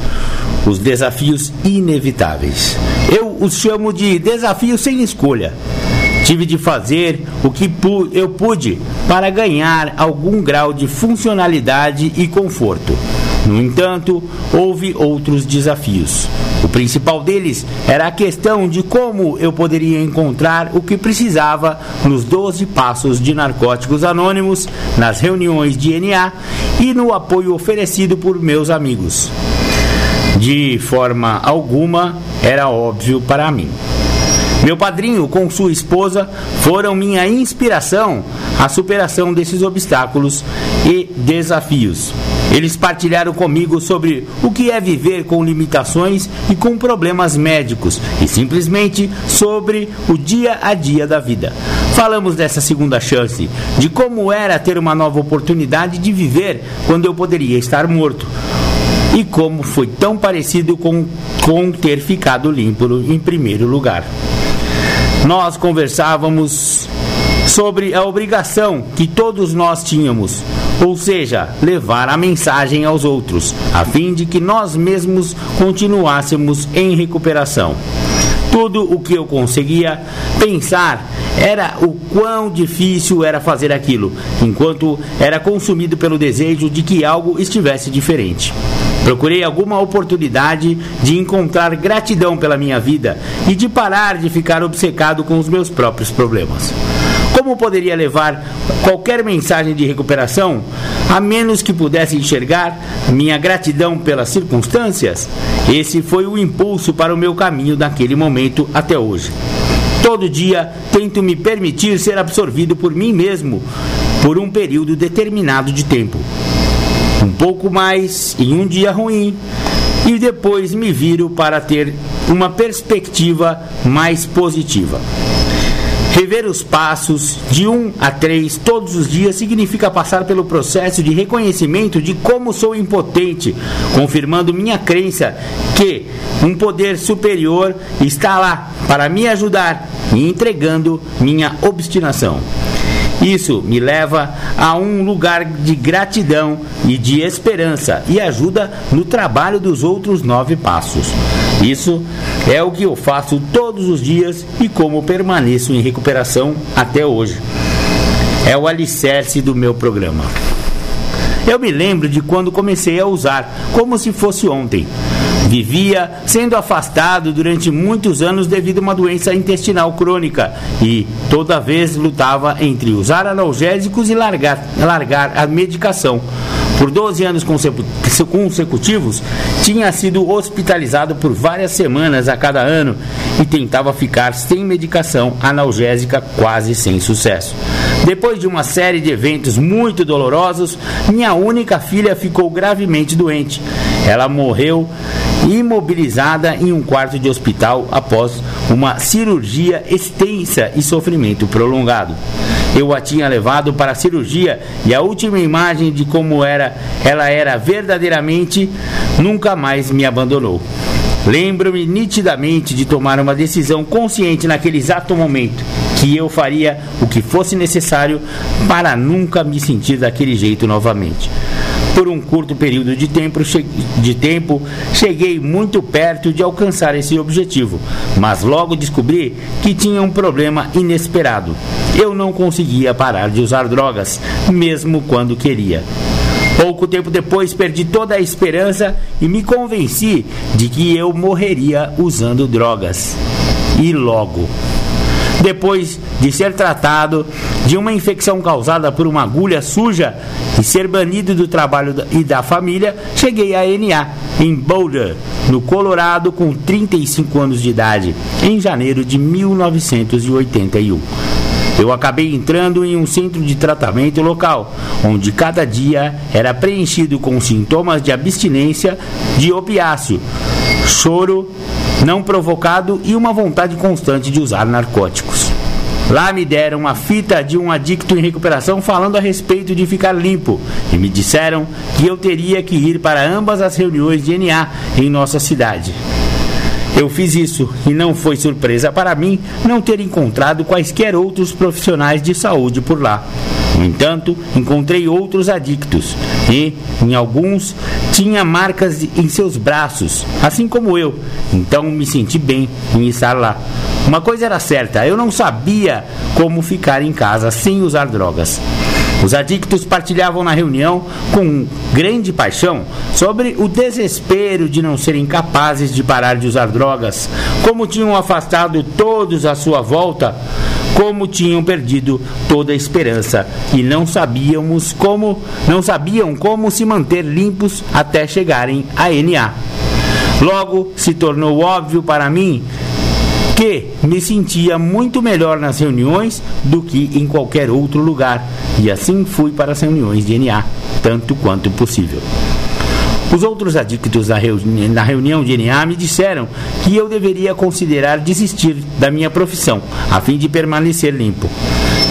os desafios inevitáveis. Eu os chamo de desafios sem escolha Tive de fazer o que eu pude para ganhar algum grau de funcionalidade e conforto. No entanto, houve outros desafios. O principal deles era a questão de como eu poderia encontrar o que precisava nos 12 passos de narcóticos anônimos, nas reuniões de NA e no apoio oferecido por meus amigos. De forma alguma, era óbvio para mim. Meu padrinho, com sua esposa, foram minha inspiração à superação desses obstáculos e desafios. Eles partilharam comigo sobre o que é viver com limitações e com problemas médicos e simplesmente sobre o dia a dia da vida. Falamos dessa segunda chance, de como era ter uma nova oportunidade de viver quando eu poderia estar morto e como foi tão parecido com, com ter ficado limpo em primeiro lugar nós conversávamos sobre a obrigação que todos nós tínhamos, ou seja, levar a mensagem aos outros, a fim de que nós mesmos continuássemos em recuperação. Tudo o que eu conseguia pensar era o quão difícil era fazer aquilo, enquanto era consumido pelo desejo de que algo estivesse diferente. Procurei alguma oportunidade de encontrar gratidão pela minha vida e de parar de ficar obcecado com os meus próprios problemas. Como poderia levar qualquer mensagem de recuperação a menos que pudesse enxergar minha gratidão pelas circunstâncias? Esse foi o impulso para o meu caminho naquele momento até hoje. Todo dia tento me permitir ser absorvido por mim mesmo por um período determinado de tempo um pouco mais em um dia ruim e depois me viro para ter uma perspectiva mais positiva. Rever os passos de um a três todos os dias significa passar pelo processo de reconhecimento de como sou impotente, confirmando minha crença que um poder superior está lá para me ajudar e entregando minha obstinação. Isso me leva a um lugar de gratidão e de esperança e ajuda no trabalho dos outros nove passos. Isso é o que eu faço todos os dias e como permaneço em recuperação até hoje. É o alicerce do meu programa. Eu me lembro de quando comecei a usar, como se fosse ontem. Vivia sendo afastado durante muitos anos devido a uma doença intestinal crônica e toda vez lutava entre usar analgésicos e largar, largar a medicação. Por 12 anos consecutivos, tinha sido hospitalizado por várias semanas a cada ano e tentava ficar sem medicação analgésica quase sem sucesso. Depois de uma série de eventos muito dolorosos, minha única filha ficou gravemente doente. Ela morreu imobilizada em um quarto de hospital após uma cirurgia extensa e sofrimento prolongado. Eu a tinha levado para a cirurgia e a última imagem de como era, ela era verdadeiramente, nunca mais me abandonou. Lembro-me nitidamente de tomar uma decisão consciente naquele exato momento que eu faria o que fosse necessário para nunca me sentir daquele jeito novamente. Por um curto período de tempo, de tempo, cheguei muito perto de alcançar esse objetivo, mas logo descobri que tinha um problema inesperado. Eu não conseguia parar de usar drogas, mesmo quando queria. Pouco tempo depois, perdi toda a esperança e me convenci de que eu morreria usando drogas. E logo depois de ser tratado de uma infecção causada por uma agulha suja e ser banido do trabalho e da família, cheguei a NA, em Boulder, no Colorado, com 35 anos de idade, em janeiro de 1981. Eu acabei entrando em um centro de tratamento local, onde cada dia era preenchido com sintomas de abstinência de opiáceo, choro não provocado e uma vontade constante de usar narcóticos. Lá me deram uma fita de um adicto em recuperação falando a respeito de ficar limpo e me disseram que eu teria que ir para ambas as reuniões de NA em nossa cidade. Eu fiz isso e não foi surpresa para mim não ter encontrado quaisquer outros profissionais de saúde por lá. No entanto, encontrei outros adictos e, em alguns, tinha marcas em seus braços, assim como eu. Então me senti bem em estar lá. Uma coisa era certa, eu não sabia como ficar em casa sem usar drogas. Os adictos partilhavam na reunião com grande paixão sobre o desespero de não serem capazes de parar de usar drogas, como tinham afastado todos à sua volta, como tinham perdido toda a esperança e não sabíamos como, não sabiam como se manter limpos até chegarem a NA. Logo se tornou óbvio para mim que me sentia muito melhor nas reuniões do que em qualquer outro lugar, e assim fui para as reuniões de NA, tanto quanto possível. Os outros adictos na, reuni na reunião de NA me disseram que eu deveria considerar desistir da minha profissão, a fim de permanecer limpo.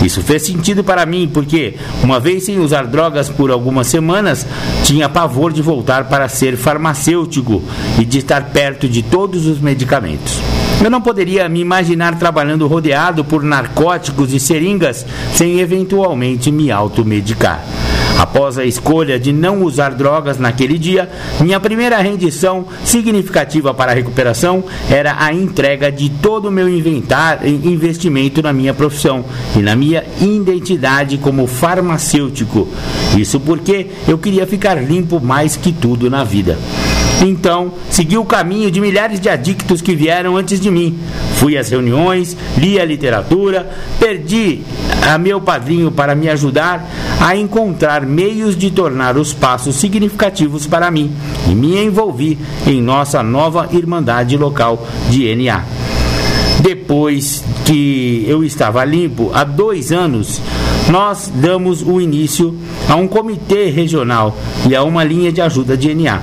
Isso fez sentido para mim, porque, uma vez sem usar drogas por algumas semanas, tinha pavor de voltar para ser farmacêutico e de estar perto de todos os medicamentos. Eu não poderia me imaginar trabalhando rodeado por narcóticos e seringas sem eventualmente me automedicar. Após a escolha de não usar drogas naquele dia, minha primeira rendição significativa para a recuperação era a entrega de todo o meu inventar, investimento na minha profissão e na minha identidade como farmacêutico. Isso porque eu queria ficar limpo mais que tudo na vida. Então, segui o caminho de milhares de adictos que vieram antes de mim. Fui às reuniões, li a literatura, perdi a meu padrinho para me ajudar a encontrar meios de tornar os passos significativos para mim e me envolvi em nossa nova Irmandade local de NA. Depois que eu estava limpo, há dois anos, nós damos o início a um comitê regional e a uma linha de ajuda de NA.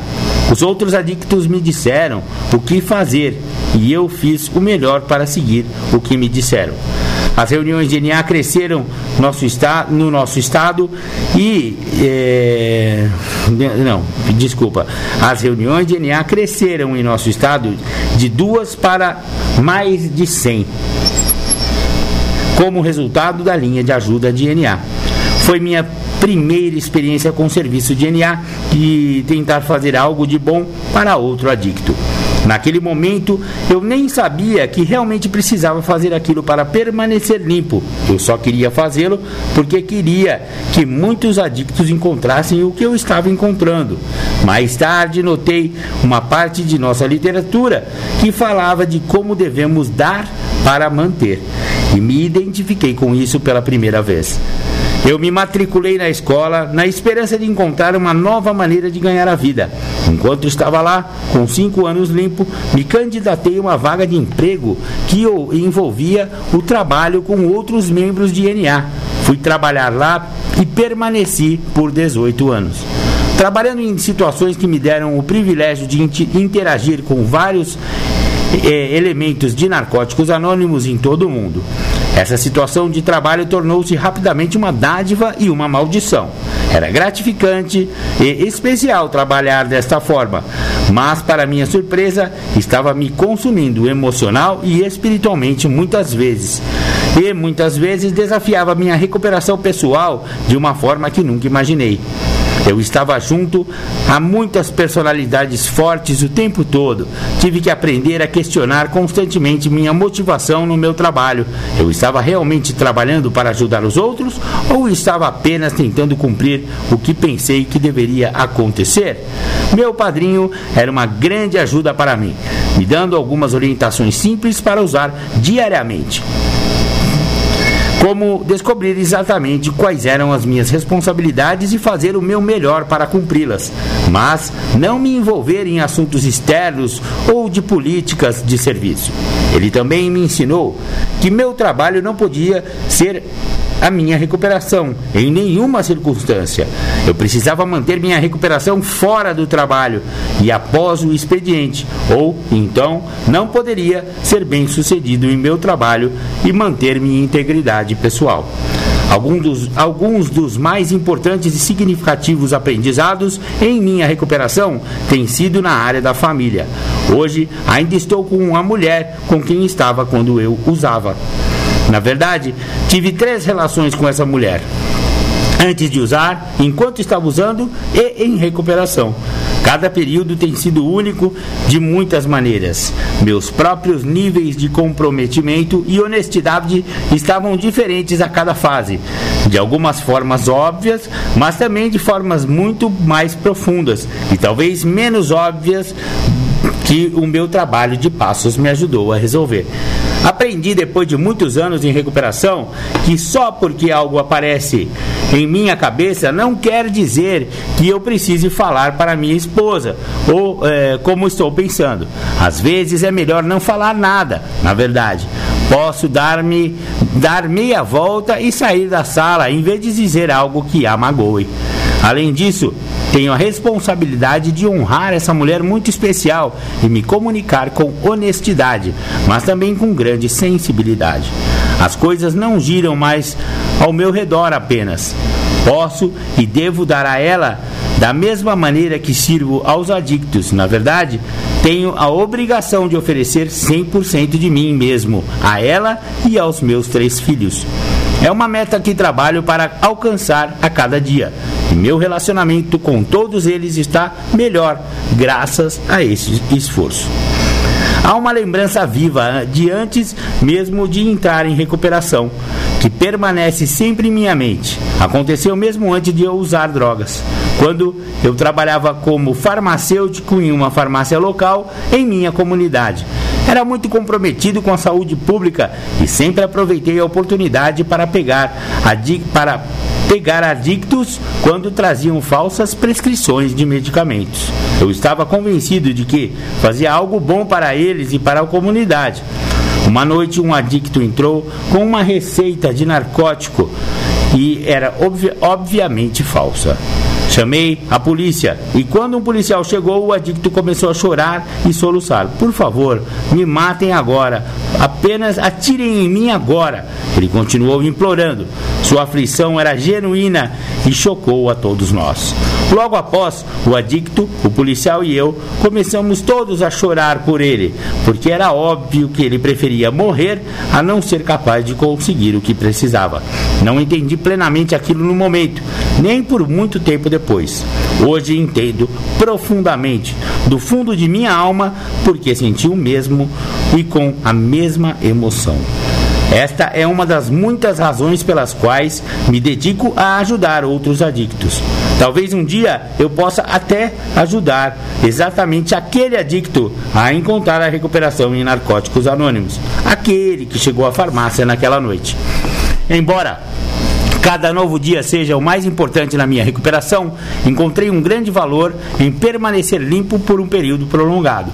Os outros adictos me disseram o que fazer e eu fiz o melhor para seguir o que me disseram. As reuniões de NA cresceram nosso no nosso estado e. É, não, desculpa. As reuniões de NA cresceram em nosso estado de duas para mais de 100 como resultado da linha de ajuda de NA. Foi minha primeira experiência com o serviço de NA e tentar fazer algo de bom para outro adicto. Naquele momento, eu nem sabia que realmente precisava fazer aquilo para permanecer limpo. Eu só queria fazê-lo porque queria que muitos adictos encontrassem o que eu estava encontrando. Mais tarde, notei uma parte de nossa literatura que falava de como devemos dar para manter. E me identifiquei com isso pela primeira vez. Eu me matriculei na escola na esperança de encontrar uma nova maneira de ganhar a vida. Enquanto estava lá, com cinco anos limpo, me candidatei a uma vaga de emprego que envolvia o trabalho com outros membros de NA. Fui trabalhar lá e permaneci por 18 anos trabalhando em situações que me deram o privilégio de interagir com vários eh, elementos de narcóticos anônimos em todo o mundo. Essa situação de trabalho tornou-se rapidamente uma dádiva e uma maldição. Era gratificante e especial trabalhar desta forma, mas, para minha surpresa, estava me consumindo emocional e espiritualmente muitas vezes. E muitas vezes desafiava minha recuperação pessoal de uma forma que nunca imaginei. Eu estava junto a muitas personalidades fortes o tempo todo. Tive que aprender a questionar constantemente minha motivação no meu trabalho. Eu estava realmente trabalhando para ajudar os outros ou estava apenas tentando cumprir o que pensei que deveria acontecer? Meu padrinho era uma grande ajuda para mim, me dando algumas orientações simples para usar diariamente como descobrir exatamente quais eram as minhas responsabilidades e fazer o meu melhor para cumpri-las, mas não me envolver em assuntos externos ou de políticas de serviço. Ele também me ensinou que meu trabalho não podia ser a minha recuperação, em nenhuma circunstância. Eu precisava manter minha recuperação fora do trabalho e após o expediente, ou então não poderia ser bem sucedido em meu trabalho e manter minha integridade pessoal. Alguns dos, alguns dos mais importantes e significativos aprendizados em minha recuperação têm sido na área da família. Hoje ainda estou com uma mulher com quem estava quando eu usava. Na verdade, tive três relações com essa mulher. Antes de usar, enquanto estava usando e em recuperação. Cada período tem sido único de muitas maneiras. Meus próprios níveis de comprometimento e honestidade estavam diferentes a cada fase, de algumas formas óbvias, mas também de formas muito mais profundas e talvez menos óbvias que o meu trabalho de passos me ajudou a resolver. Aprendi depois de muitos anos em recuperação que só porque algo aparece em minha cabeça não quer dizer que eu precise falar para minha esposa ou é, como estou pensando. Às vezes é melhor não falar nada, na verdade. Posso dar-me dar meia volta e sair da sala em vez de dizer algo que a magoe. Além disso, tenho a responsabilidade de honrar essa mulher muito especial e me comunicar com honestidade, mas também com grande sensibilidade. As coisas não giram mais ao meu redor apenas. Posso e devo dar a ela da mesma maneira que sirvo aos adictos. Na verdade, tenho a obrigação de oferecer 100% de mim mesmo a ela e aos meus três filhos. É uma meta que trabalho para alcançar a cada dia. E meu relacionamento com todos eles está melhor graças a esse esforço. Há uma lembrança viva de antes mesmo de entrar em recuperação, que permanece sempre em minha mente. Aconteceu mesmo antes de eu usar drogas, quando eu trabalhava como farmacêutico em uma farmácia local em minha comunidade. Era muito comprometido com a saúde pública e sempre aproveitei a oportunidade para pegar, para pegar adictos quando traziam falsas prescrições de medicamentos. Eu estava convencido de que fazia algo bom para eles e para a comunidade. Uma noite, um adicto entrou com uma receita de narcótico e era obvi obviamente falsa. Chamei a polícia e quando um policial chegou, o adicto começou a chorar e soluçar. Por favor, me matem agora. Apenas atirem em mim agora. Ele continuou implorando. Sua aflição era genuína e chocou a todos nós. Logo após, o adicto, o policial e eu começamos todos a chorar por ele, porque era óbvio que ele preferia morrer a não ser capaz de conseguir o que precisava. Não entendi plenamente aquilo no momento, nem por muito tempo depois. Hoje entendo profundamente, do fundo de minha alma, porque senti o mesmo e com a mesma emoção. Esta é uma das muitas razões pelas quais me dedico a ajudar outros adictos. Talvez um dia eu possa até ajudar exatamente aquele adicto a encontrar a recuperação em narcóticos anônimos, aquele que chegou à farmácia naquela noite. Embora cada novo dia seja o mais importante na minha recuperação, encontrei um grande valor em permanecer limpo por um período prolongado.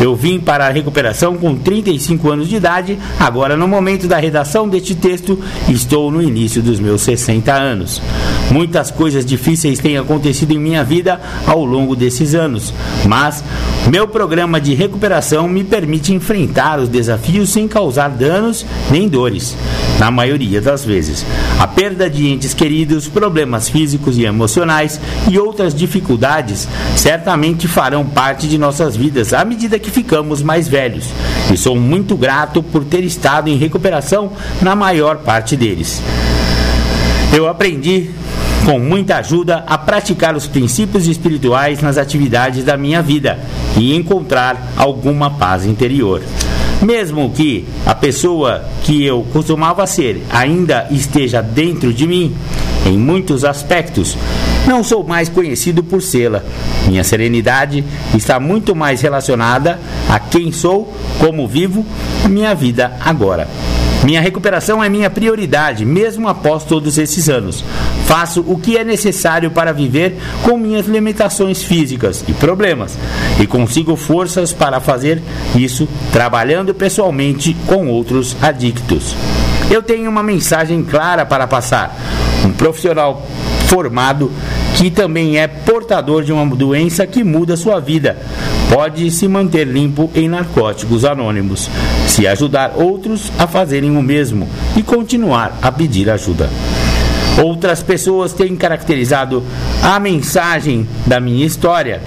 Eu vim para a recuperação com 35 anos de idade, agora no momento da redação deste texto, estou no início dos meus 60 anos. Muitas coisas difíceis têm acontecido em minha vida ao longo desses anos, mas meu programa de recuperação me permite enfrentar os desafios sem causar danos nem dores, na maioria das vezes. A perda de entes queridos, problemas físicos e emocionais e outras dificuldades certamente farão parte de nossas vidas à medida que que ficamos mais velhos. E sou muito grato por ter estado em recuperação na maior parte deles. Eu aprendi com muita ajuda a praticar os princípios espirituais nas atividades da minha vida e encontrar alguma paz interior. Mesmo que a pessoa que eu costumava ser ainda esteja dentro de mim, em muitos aspectos, não sou mais conhecido por sê-la. Minha serenidade está muito mais relacionada a quem sou, como vivo minha vida agora. Minha recuperação é minha prioridade, mesmo após todos esses anos. Faço o que é necessário para viver com minhas limitações físicas e problemas, e consigo forças para fazer isso trabalhando pessoalmente com outros adictos. Eu tenho uma mensagem clara para passar. Um profissional formado que também é portador de uma doença que muda sua vida. Pode se manter limpo em narcóticos anônimos, se ajudar outros a fazerem o mesmo e continuar a pedir ajuda. Outras pessoas têm caracterizado a mensagem da minha história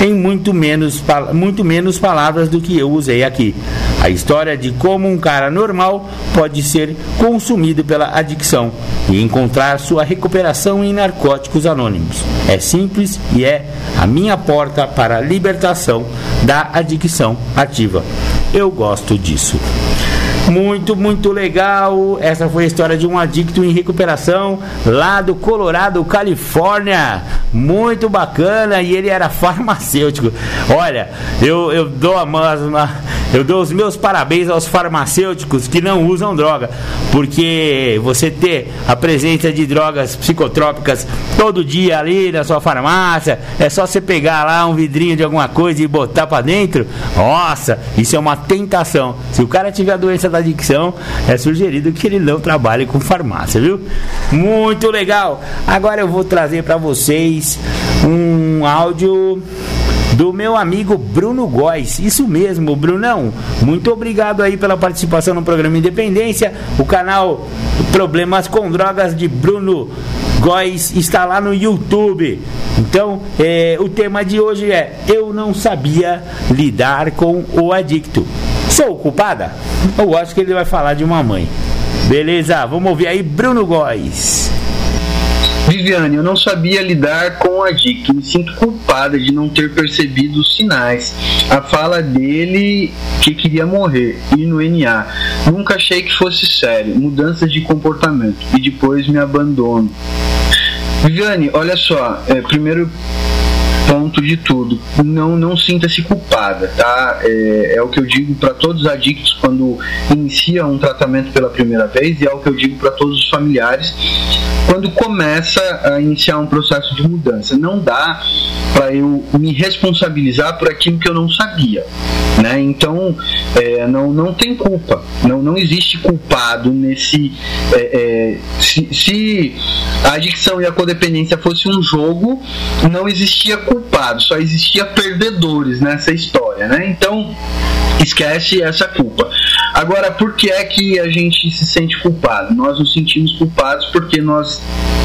em muito menos, muito menos palavras do que eu usei aqui. A história de como um cara normal pode ser consumido pela adicção e encontrar sua recuperação em narcóticos anônimos. É simples e é a minha porta para a libertação da adicção ativa. Eu gosto disso. Muito, muito legal. Essa foi a história de um adicto em recuperação lá do Colorado, Califórnia. Muito bacana. E ele era [laughs] farmacêutico. Olha, eu, eu dou a uma, eu dou os meus parabéns aos farmacêuticos que não usam droga, porque você ter a presença de drogas psicotrópicas todo dia ali na sua farmácia, é só você pegar lá um vidrinho de alguma coisa e botar para dentro. Nossa, isso é uma tentação. Se o cara tiver a doença da adicção, é sugerido que ele não trabalhe com farmácia, viu? Muito legal. Agora eu vou trazer para vocês um áudio do meu amigo Bruno Góes. Isso mesmo, Brunão. Muito obrigado aí pela participação no programa Independência. O canal Problemas com Drogas de Bruno Góes está lá no YouTube. Então, é, o tema de hoje é Eu não sabia lidar com o adicto. Sou culpada? Eu acho que ele vai falar de uma mãe. Beleza, vamos ouvir aí Bruno Góes. Viviane, eu não sabia lidar com a Dick. Me sinto culpada de não ter percebido os sinais. A fala dele que queria morrer, ir no NA. Nunca achei que fosse sério. Mudanças de comportamento. E depois me abandono. Viviane, olha só. É, primeiro ponto de tudo. Não, não sinta-se culpada, tá? É, é, o que eu digo para todos os adictos quando iniciam um tratamento pela primeira vez e é o que eu digo para todos os familiares quando começa a iniciar um processo de mudança. Não dá para eu me responsabilizar por aquilo que eu não sabia. Né? Então, é, não, não tem culpa, não, não existe culpado nesse. É, é, se, se, a adicção e a codependência fosse um jogo, não existia só existia perdedores nessa história. Né? Então, esquece essa culpa. Agora, por que é que a gente se sente culpado? Nós nos sentimos culpados porque nós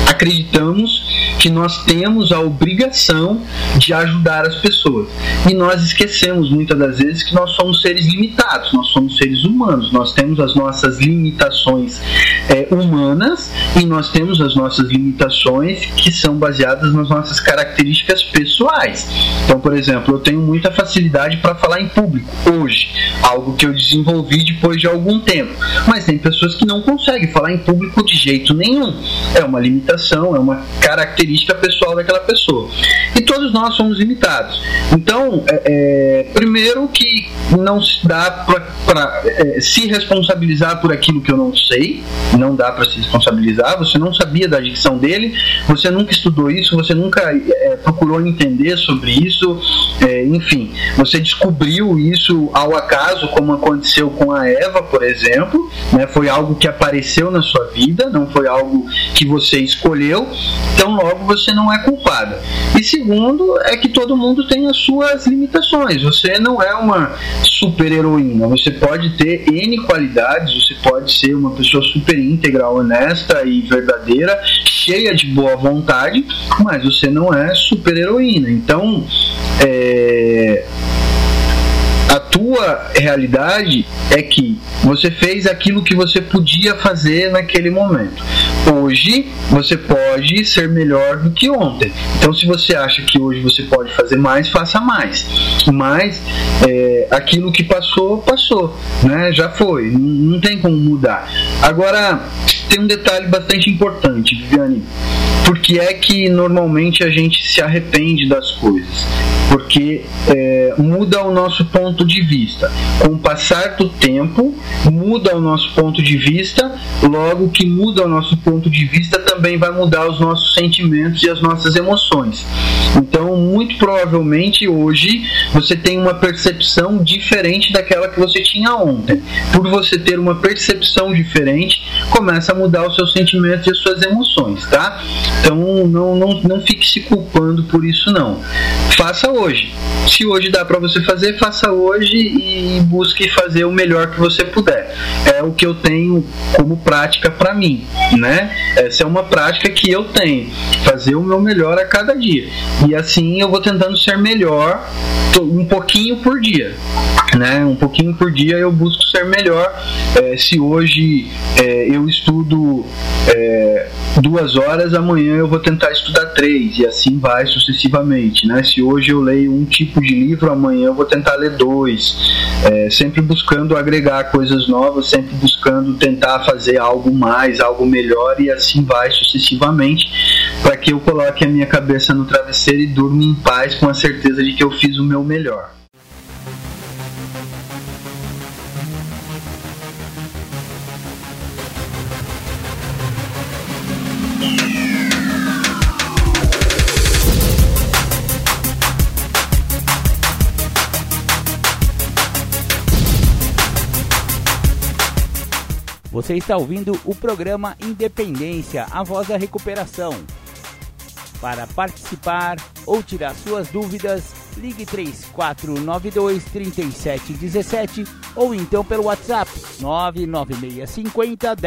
acreditamos que nós temos a obrigação de ajudar as pessoas. E nós esquecemos muitas das vezes que nós somos seres limitados, nós somos seres humanos, nós temos as nossas limitações é, humanas e nós temos as nossas limitações que são baseadas nas nossas características pessoais. Então, por exemplo, eu tenho muita facilidade para falar em público hoje, algo que eu desenvolvi depois de algum tempo. Mas tem pessoas que não conseguem falar em público de jeito nenhum. É uma limitação, é uma característica pessoal daquela pessoa. E todos nós somos limitados. Então, é, é, primeiro que não se dá para é, se responsabilizar por aquilo que eu não sei, não dá para se responsabilizar. Você não sabia da adicção dele, você nunca estudou isso, você nunca é, procurou entender sobre isso, é, enfim, você descobriu isso ao acaso, como aconteceu com a Eva, por exemplo, né? foi algo que apareceu na sua vida, não foi algo que você escolheu, então logo você não é culpada. E segundo, é que todo mundo tem as suas limitações, você não é uma super heroína, você pode ter N qualidades, você pode ser uma pessoa super íntegra, honesta e verdadeira, cheia de boa vontade, mas você não é super heroína. Então, é, a tua realidade é que você fez aquilo que você podia fazer naquele momento. Hoje você pode ser melhor do que ontem. Então, se você acha que hoje você pode fazer mais, faça mais. Mas é, aquilo que passou, passou, né? Já foi. Não, não tem como mudar. Agora tem um detalhe bastante importante, Viviane. Por que é que normalmente a gente se arrepende das coisas? Porque é, muda o nosso ponto de vista. Com o passar do tempo, muda o nosso ponto de vista, logo que muda o nosso ponto de vista, também vai mudar os nossos sentimentos e as nossas emoções. Então, muito provavelmente hoje você tem uma percepção diferente daquela que você tinha ontem. Por você ter uma percepção diferente, começa a mudar os seus sentimentos e as suas emoções, tá? Então não, não, não fique se culpando por isso não. Faça hoje. Se hoje dá para você fazer, faça hoje e busque fazer o melhor que você puder. É o que eu tenho como prática para mim, né? Essa é uma prática que eu tenho, fazer o meu melhor a cada dia. E assim eu vou tentando ser melhor um pouquinho por dia, né? Um pouquinho por dia eu busco ser melhor. É, se hoje é, eu estudo é, duas horas, amanhã eu vou tentar estudar três e assim vai sucessivamente, né? Se hoje eu leio um tipo de livro, amanhã eu vou tentar ler dois, é, sempre buscando agregar coisas novas, sempre buscando tentar fazer algo mais, algo melhor e assim vai sucessivamente, para que eu coloque a minha cabeça no travesseiro e durma em paz com a certeza de que eu fiz o meu melhor. Você está ouvindo o programa Independência, a voz da recuperação. Para participar ou tirar suas dúvidas, ligue 3492 3717 ou então pelo WhatsApp 99650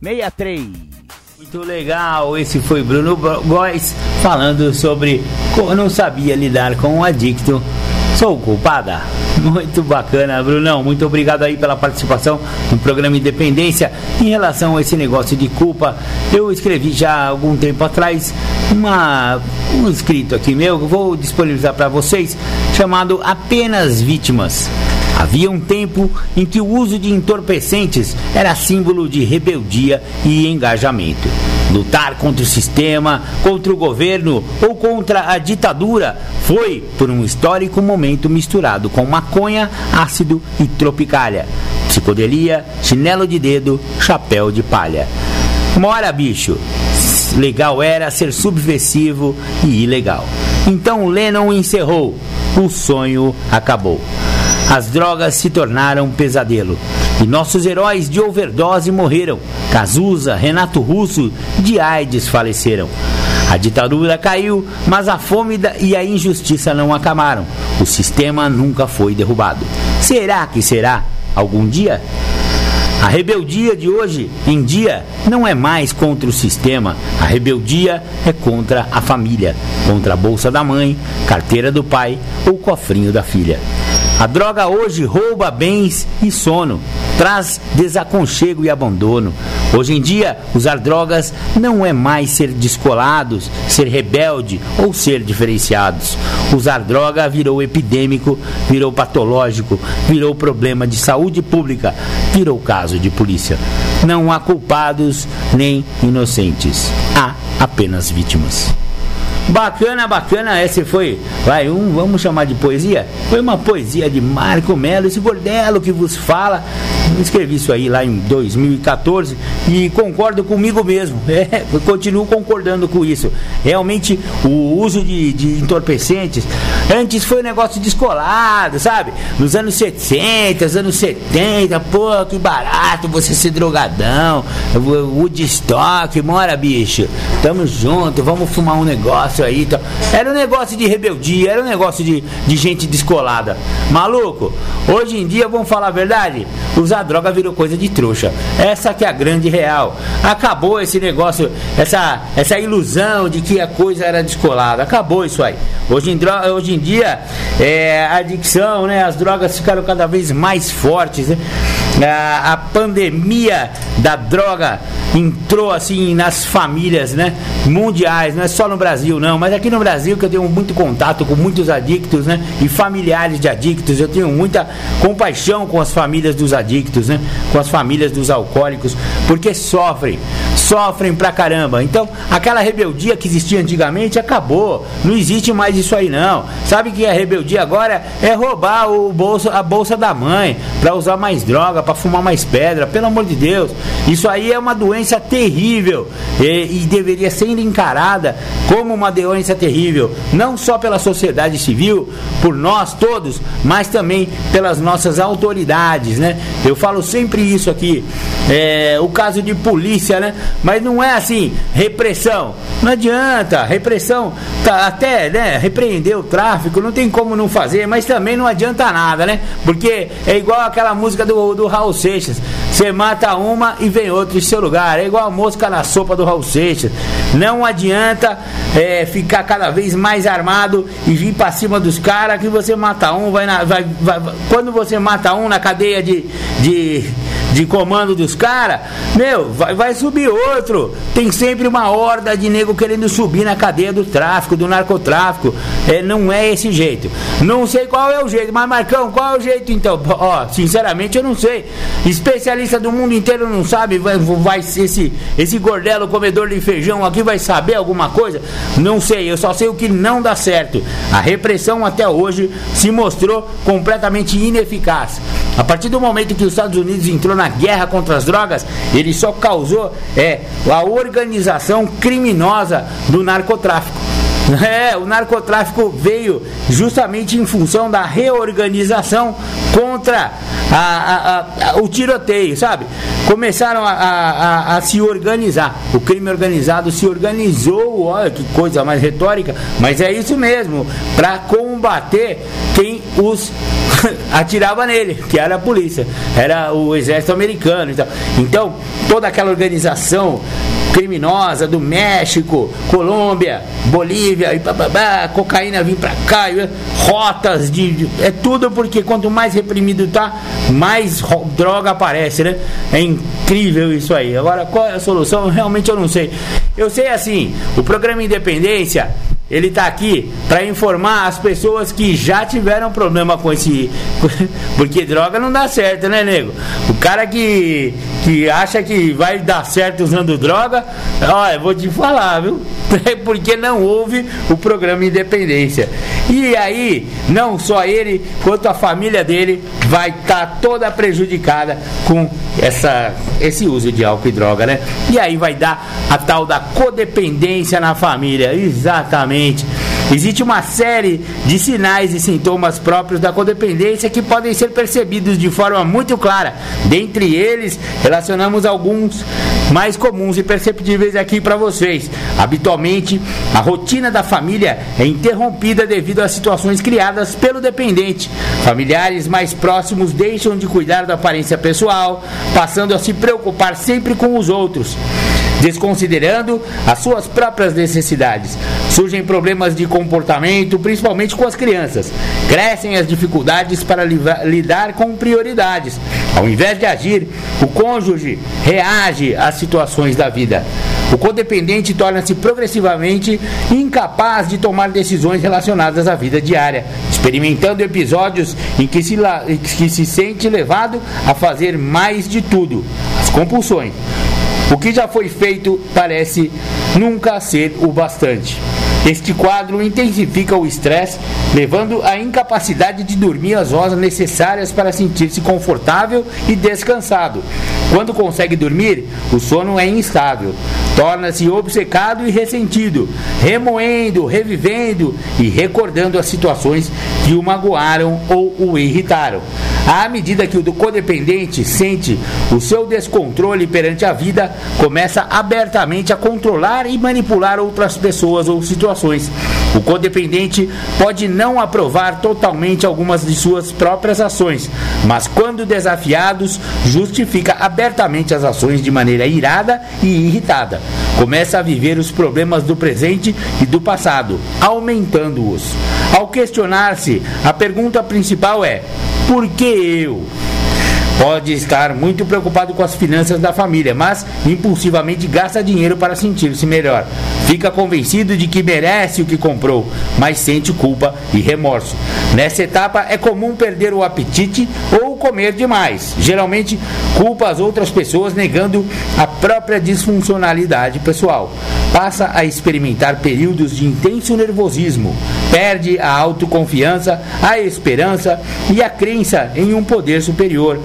1063. Muito legal, esse foi Bruno Góes falando sobre como não sabia lidar com o adicto Sou culpada? Muito bacana, Brunão. Muito obrigado aí pela participação no programa Independência. Em relação a esse negócio de culpa, eu escrevi já há algum tempo atrás uma, um escrito aqui meu, vou disponibilizar para vocês, chamado Apenas Vítimas. Havia um tempo em que o uso de entorpecentes era símbolo de rebeldia e engajamento. Lutar contra o sistema, contra o governo ou contra a ditadura foi por um histórico momento misturado com maconha, ácido e tropicália. Psicodelia, chinelo de dedo, chapéu de palha. Mora, bicho! Legal era ser subversivo e ilegal. Então Lennon encerrou. O sonho acabou as drogas se tornaram um pesadelo. E nossos heróis de overdose morreram. Cazuza, Renato Russo, de AIDS faleceram. A ditadura caiu, mas a fome e a injustiça não acabaram. O sistema nunca foi derrubado. Será que será? algum dia? A rebeldia de hoje em dia não é mais contra o sistema, a rebeldia é contra a família, contra a bolsa da mãe, carteira do pai ou cofrinho da filha. A droga hoje rouba bens e sono, traz desaconchego e abandono. Hoje em dia, usar drogas não é mais ser descolados, ser rebelde ou ser diferenciados. Usar droga virou epidêmico, virou patológico, virou problema de saúde pública, virou caso de polícia. Não há culpados nem inocentes, há apenas vítimas. Bacana, bacana, esse foi, vai, um, vamos chamar de poesia? Foi uma poesia de Marco Melo, esse gordelo que vos fala. Escrevi isso aí lá em 2014 e concordo comigo mesmo. [laughs] É, continuo concordando com isso. Realmente, o uso de, de entorpecentes antes foi um negócio descolado, sabe? Nos anos 60, anos 70, pô, que barato você ser drogadão. Woodstock, mora, bicho. Tamo junto, vamos fumar um negócio negócio aí. Tá. Era um negócio de rebeldia, era um negócio de, de gente descolada. Maluco, hoje em dia, vamos falar a verdade, usar droga virou coisa de trouxa. Essa que é a grande real. Acabou esse negócio, essa, essa ilusão de que a coisa era descolada. Acabou isso aí. Hoje em, hoje em dia, é, a adicção, né, as drogas ficaram cada vez mais fortes. Né? A, a pandemia da droga entrou assim nas famílias né, mundiais, não é só no Brasil, não, mas aqui no Brasil que eu tenho muito contato com muitos adictos né, e familiares de adictos, eu tenho muita compaixão com as famílias dos adictos, né, com as famílias dos alcoólicos, porque sofrem, sofrem pra caramba. Então, aquela rebeldia que existia antigamente acabou, não existe mais isso aí não. Sabe que a rebeldia agora é roubar o bolso, a bolsa da mãe para usar mais droga, para fumar mais pedra, pelo amor de Deus. Isso aí é uma doença terrível e, e deveria ser encarada como uma doença terrível, não só pela sociedade civil, por nós todos, mas também pelas nossas autoridades, né? Eu falo sempre isso aqui, é, o caso de polícia, né? Mas não é assim, repressão, não adianta, repressão, tá, até, né, repreender o tráfico, não tem como não fazer, mas também não adianta nada, né? Porque é igual aquela música do, do Raul Seixas, você mata uma e vem outra em seu lugar, é igual a mosca na sopa do Raul Seixas, não adianta é, ficar cada vez mais armado e vir para cima dos caras que você mata um, vai, na, vai, vai, quando você mata um na cadeia de, de, de comando dos caras, meu, vai, vai subir outro. Tem sempre uma horda de nego querendo subir na cadeia do tráfico, do narcotráfico. É, não é esse jeito. Não sei qual é o jeito, mas Marcão, qual é o jeito então? Ó, sinceramente eu não sei. Especialista do mundo inteiro não sabe, vai, vai esse, esse gordelo comedor de feijão aqui vai saber alguma coisa? Não sei, eu só sei o que não dá certo. A repressão até hoje se mostrou completamente ineficaz. A partir do momento que os Estados Unidos entrou na guerra contra as drogas, ele só causou é, a organização criminosa do narcotráfico. [laughs] É, o narcotráfico veio justamente em função da reorganização contra a, a, a, o tiroteio, sabe? Começaram a, se organizar. O crime organizado se organizou, olha que coisa mais retórica, mas é isso mesmo, para combater quem os [laughs] atirava nele, que era a polícia, era o exército americano. Então, então toda aquela organização criminosa do México, Colômbia, Bolívia e bababá, cocaína vir para cá, rotas de, de, é tudo porque quanto mais reprimido tá, mais droga aparece, né? É incrível isso aí. Agora qual é a solução? Realmente eu não sei. Eu sei assim, o programa Independência ele está aqui para informar as pessoas que já tiveram problema com esse. [laughs] Porque droga não dá certo, né, nego? O cara que, que acha que vai dar certo usando droga, olha, vou te falar, viu? [laughs] Porque não houve o programa Independência. E aí, não só ele, quanto a família dele vai estar tá toda prejudicada com essa, esse uso de álcool e droga, né? E aí vai dar a tal da codependência na família, exatamente. Existe uma série de sinais e sintomas próprios da codependência que podem ser percebidos de forma muito clara. Dentre eles, relacionamos alguns mais comuns e perceptíveis aqui para vocês. Habitualmente, a rotina da família é interrompida devido a situações criadas pelo dependente. Familiares mais próximos deixam de cuidar da aparência pessoal, passando a se preocupar sempre com os outros desconsiderando as suas próprias necessidades. Surgem problemas de comportamento, principalmente com as crianças. Crescem as dificuldades para lidar com prioridades. Ao invés de agir, o cônjuge reage às situações da vida. O codependente torna-se progressivamente incapaz de tomar decisões relacionadas à vida diária, experimentando episódios em que se, que se sente levado a fazer mais de tudo, as compulsões. O que já foi feito parece nunca ser o bastante. Este quadro intensifica o estresse, levando à incapacidade de dormir as horas necessárias para sentir-se confortável e descansado. Quando consegue dormir, o sono é instável, torna-se obcecado e ressentido, remoendo, revivendo e recordando as situações que o magoaram ou o irritaram. À medida que o codependente sente o seu descontrole perante a vida, começa abertamente a controlar e manipular outras pessoas ou situações. O codependente pode não aprovar totalmente algumas de suas próprias ações, mas quando desafiados, justifica abertamente as ações de maneira irada e irritada. Começa a viver os problemas do presente e do passado, aumentando-os. Ao questionar-se, a pergunta principal é: por que eu? Pode estar muito preocupado com as finanças da família, mas impulsivamente gasta dinheiro para sentir-se melhor. Fica convencido de que merece o que comprou, mas sente culpa e remorso. Nessa etapa é comum perder o apetite ou comer demais. Geralmente culpa as outras pessoas negando a própria disfuncionalidade pessoal. Passa a experimentar períodos de intenso nervosismo, perde a autoconfiança, a esperança e a crença em um poder superior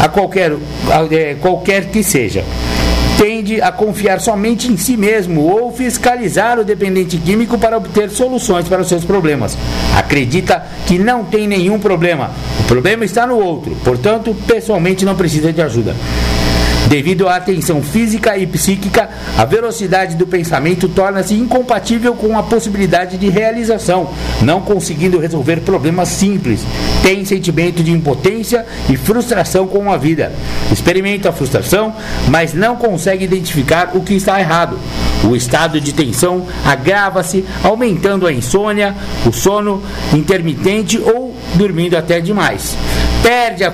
a qualquer, a, é, qualquer que seja tende a confiar somente em si mesmo ou fiscalizar o dependente químico para obter soluções para os seus problemas. Acredita que não tem nenhum problema. O problema está no outro, portanto, pessoalmente não precisa de ajuda. Devido à tensão física e psíquica, a velocidade do pensamento torna-se incompatível com a possibilidade de realização, não conseguindo resolver problemas simples. Tem sentimento de impotência e frustração com a vida. Experimenta a frustração, mas não consegue identificar o que está errado. O estado de tensão agrava-se, aumentando a insônia, o sono intermitente ou dormindo até demais perde a,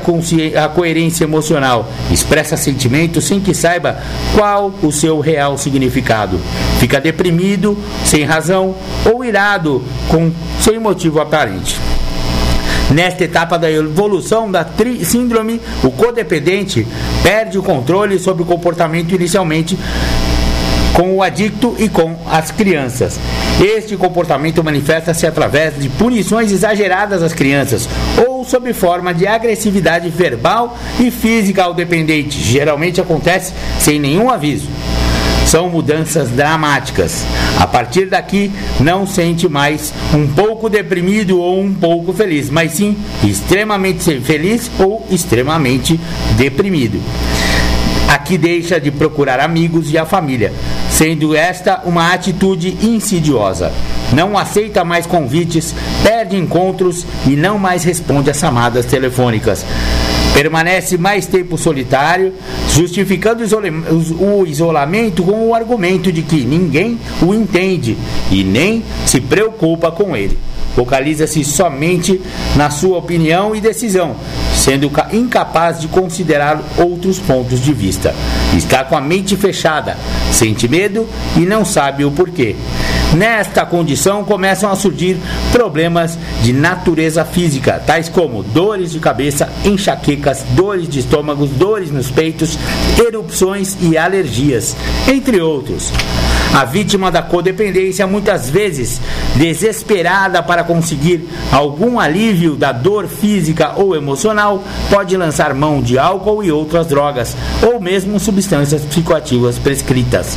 a coerência emocional, expressa sentimentos sem que saiba qual o seu real significado. Fica deprimido, sem razão, ou irado, com, sem motivo aparente. Nesta etapa da evolução da síndrome, o codependente perde o controle sobre o comportamento inicialmente com o adicto e com as crianças. Este comportamento manifesta-se através de punições exageradas às crianças ou sob forma de agressividade verbal e física ao dependente. Geralmente acontece sem nenhum aviso. São mudanças dramáticas. A partir daqui, não sente mais um pouco deprimido ou um pouco feliz, mas sim extremamente feliz ou extremamente deprimido. Aqui deixa de procurar amigos e a família, sendo esta uma atitude insidiosa. Não aceita mais convites, perde encontros e não mais responde a chamadas telefônicas. Permanece mais tempo solitário, justificando o isolamento com o argumento de que ninguém o entende e nem se preocupa com ele. Focaliza-se somente na sua opinião e decisão, sendo incapaz de considerar outros pontos de vista. Está com a mente fechada, sente medo e não sabe o porquê. Nesta condição começam a surgir problemas de natureza física, tais como dores de cabeça, enxaquecas, dores de estômago, dores nos peitos, erupções e alergias, entre outros. A vítima da codependência, muitas vezes desesperada para conseguir algum alívio da dor física ou emocional, pode lançar mão de álcool e outras drogas, ou mesmo substâncias psicoativas prescritas.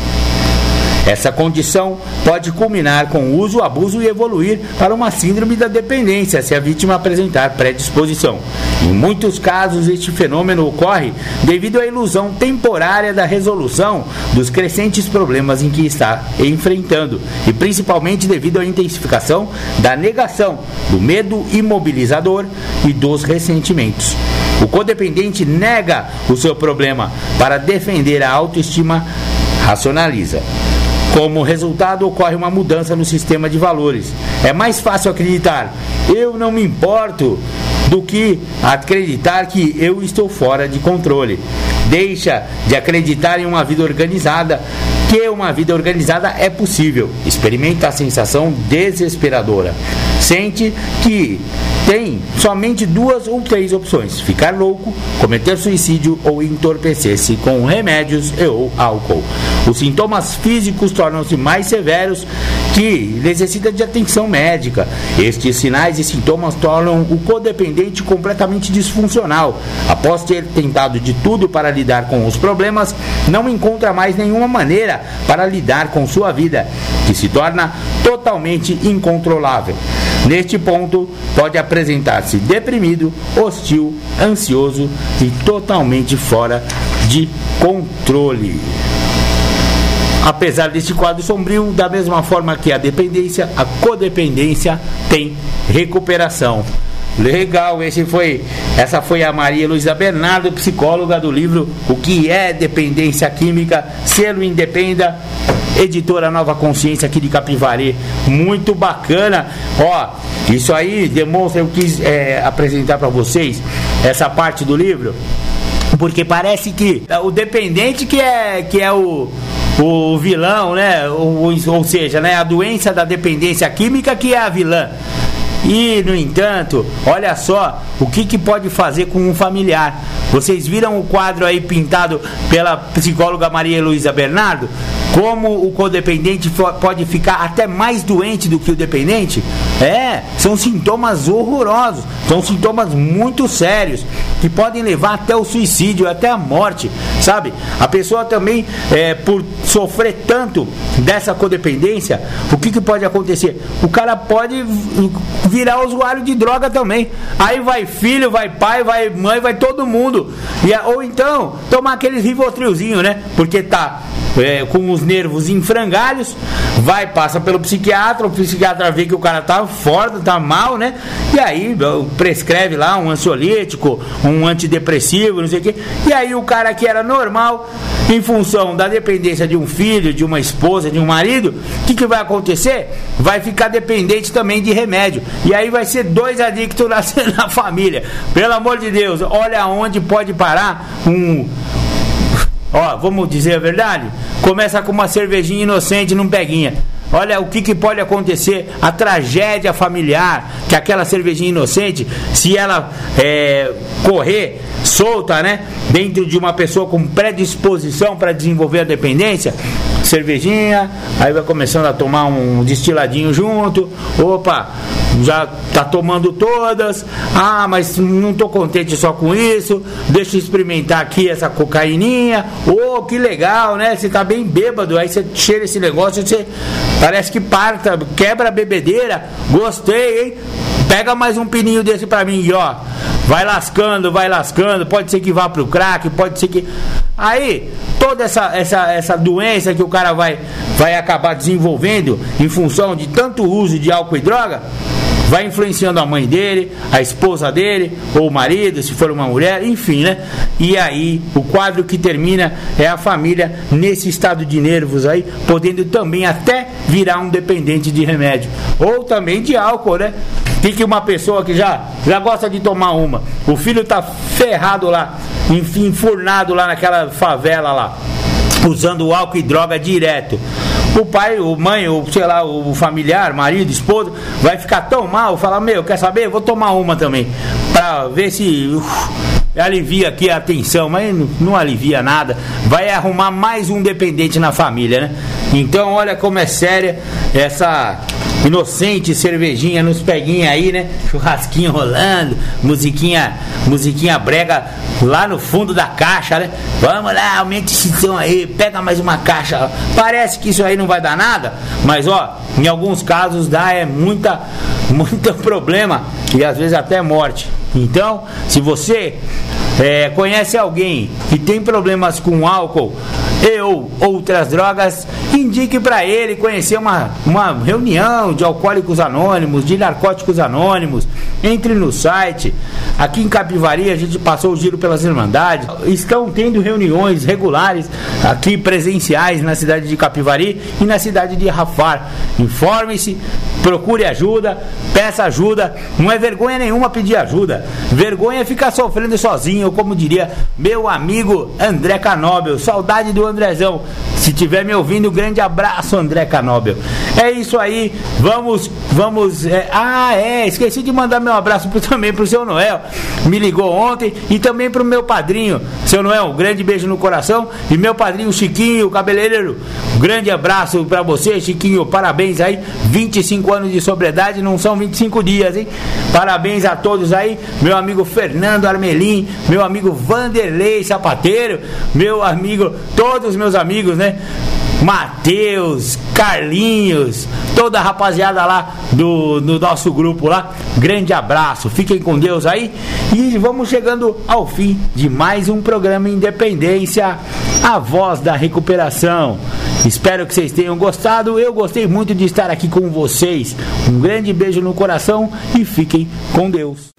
Essa condição pode culminar com uso, abuso e evoluir para uma síndrome da dependência se a vítima apresentar predisposição. Em muitos casos, este fenômeno ocorre devido à ilusão temporária da resolução dos crescentes problemas em que está enfrentando e principalmente devido à intensificação da negação, do medo imobilizador e dos ressentimentos. O codependente nega o seu problema para defender a autoestima, racionaliza. Como resultado, ocorre uma mudança no sistema de valores. É mais fácil acreditar, eu não me importo, do que acreditar que eu estou fora de controle. Deixa de acreditar em uma vida organizada, que uma vida organizada é possível. Experimenta a sensação desesperadora. Sente que tem somente duas ou três opções: ficar louco, cometer suicídio ou entorpecer-se com remédios ou álcool. Os sintomas físicos tornam-se mais severos que necessita de atenção médica. Estes sinais e sintomas tornam o codependente completamente disfuncional. Após ter tentado de tudo para lidar com os problemas, não encontra mais nenhuma maneira para lidar com sua vida, que se torna totalmente incontrolável. Neste ponto, pode apresentar-se deprimido, hostil, ansioso e totalmente fora de controle. Apesar deste quadro sombrio, da mesma forma que a dependência, a codependência tem recuperação. Legal, esse foi, essa foi a Maria Luísa Bernardo, psicóloga do livro O que é dependência química, selo independa, editora Nova Consciência aqui de Capivari. Muito bacana. Ó, isso aí demonstra, eu quis é, apresentar para vocês essa parte do livro, porque parece que o dependente que é, que é o, o vilão, né? Ou, ou seja, né? a doença da dependência química que é a vilã. E, no entanto, olha só o que, que pode fazer com um familiar. Vocês viram o quadro aí pintado pela psicóloga Maria Luísa Bernardo? Como o codependente pode ficar até mais doente do que o dependente? É, são sintomas horrorosos, são sintomas muito sérios que podem levar até o suicídio, até a morte, sabe? A pessoa também, é, por sofrer tanto dessa codependência, o que, que pode acontecer? O cara pode virar usuário de droga também. Aí vai filho, vai pai, vai mãe, vai todo mundo. E, ou então tomar aqueles rivotrilzinho, né? Porque tá é, com os nervos em frangalhos, vai, passa pelo psiquiatra, o psiquiatra vê que o cara tá fora, tá mal, né? E aí prescreve lá um ansiolítico, um antidepressivo, não sei o quê. E aí o cara que era normal, em função da dependência de um filho, de uma esposa, de um marido, o que, que vai acontecer? Vai ficar dependente também de remédio. E aí vai ser dois adictos na, [laughs] na família. Pelo amor de Deus, olha onde pode parar um Ó, vamos dizer a verdade? Começa com uma cervejinha inocente num peguinha. Olha o que, que, pode acontecer, a tragédia familiar, que aquela cervejinha inocente, se ela é, correr solta, né, dentro de uma pessoa com predisposição para desenvolver a dependência, cervejinha, aí vai começando a tomar um destiladinho junto, opa, já tá tomando todas, ah, mas não tô contente só com isso, deixa eu experimentar aqui essa cocaininha, oh, que legal, né? Você tá bem bêbado, aí você cheira esse negócio, você parece que parta, quebra a bebedeira, gostei, hein? Pega mais um pininho desse pra mim, ó. Vai lascando, vai lascando, pode ser que vá pro crack, pode ser que. Aí, toda essa, essa, essa doença que o cara vai, vai acabar desenvolvendo em função de tanto uso de álcool e droga, vai influenciando a mãe dele, a esposa dele, ou o marido, se for uma mulher, enfim, né? E aí, o quadro que termina é a família nesse estado de nervos aí, podendo também até virar um dependente de remédio, ou também de álcool, né? Fique uma pessoa que já, já gosta de tomar uma, o filho tá ferrado lá, enfim, enfurnado lá naquela favela lá, usando álcool e droga direto o pai, o mãe, ou sei lá, o familiar, marido, esposa, vai ficar tão mal, falar, meu, quer saber? Vou tomar uma também. Pra ver se. Alivia aqui a tensão, mas não, não alivia nada. Vai arrumar mais um dependente na família, né? Então, olha como é séria essa inocente cervejinha nos peguinhos aí, né? Churrasquinho rolando, musiquinha, musiquinha brega lá no fundo da caixa, né? Vamos lá, aumente esse som aí, pega mais uma caixa. Parece que isso aí não vai dar nada, mas ó, em alguns casos dá é muita, [laughs] muito problema e às vezes até morte. Então, se você é, conhece alguém que tem problemas com álcool e ou outras drogas, indique para ele conhecer uma, uma reunião de alcoólicos anônimos, de narcóticos anônimos. Entre no site. Aqui em Capivari a gente passou o giro pelas Irmandades. Estão tendo reuniões regulares aqui presenciais na cidade de Capivari e na cidade de Rafar. Informe-se, procure ajuda, peça ajuda. Não é vergonha nenhuma pedir ajuda. Vergonha é ficar sofrendo sozinho, como diria meu amigo André Canóbel. Saudade do Andrezão. Se tiver me ouvindo, grande abraço, André Canóbel. É isso aí. Vamos, vamos. É... ah, é. Esqueci de mandar meu abraço pro, [laughs] também pro seu Noel. Me ligou ontem e também pro meu padrinho, seu Noel. Um grande beijo no coração. E meu padrinho Chiquinho, cabeleireiro. Um grande abraço para você, Chiquinho. Parabéns aí. 25 anos de sobriedade, não são 25 dias, hein? Parabéns a todos aí. Meu amigo Fernando Armelim, meu amigo Vanderlei Sapateiro, meu amigo, todos os meus amigos, né? Matheus, Carlinhos, toda a rapaziada lá do, do nosso grupo lá. Grande abraço, fiquem com Deus aí. E vamos chegando ao fim de mais um programa Independência, a voz da recuperação. Espero que vocês tenham gostado. Eu gostei muito de estar aqui com vocês. Um grande beijo no coração e fiquem com Deus.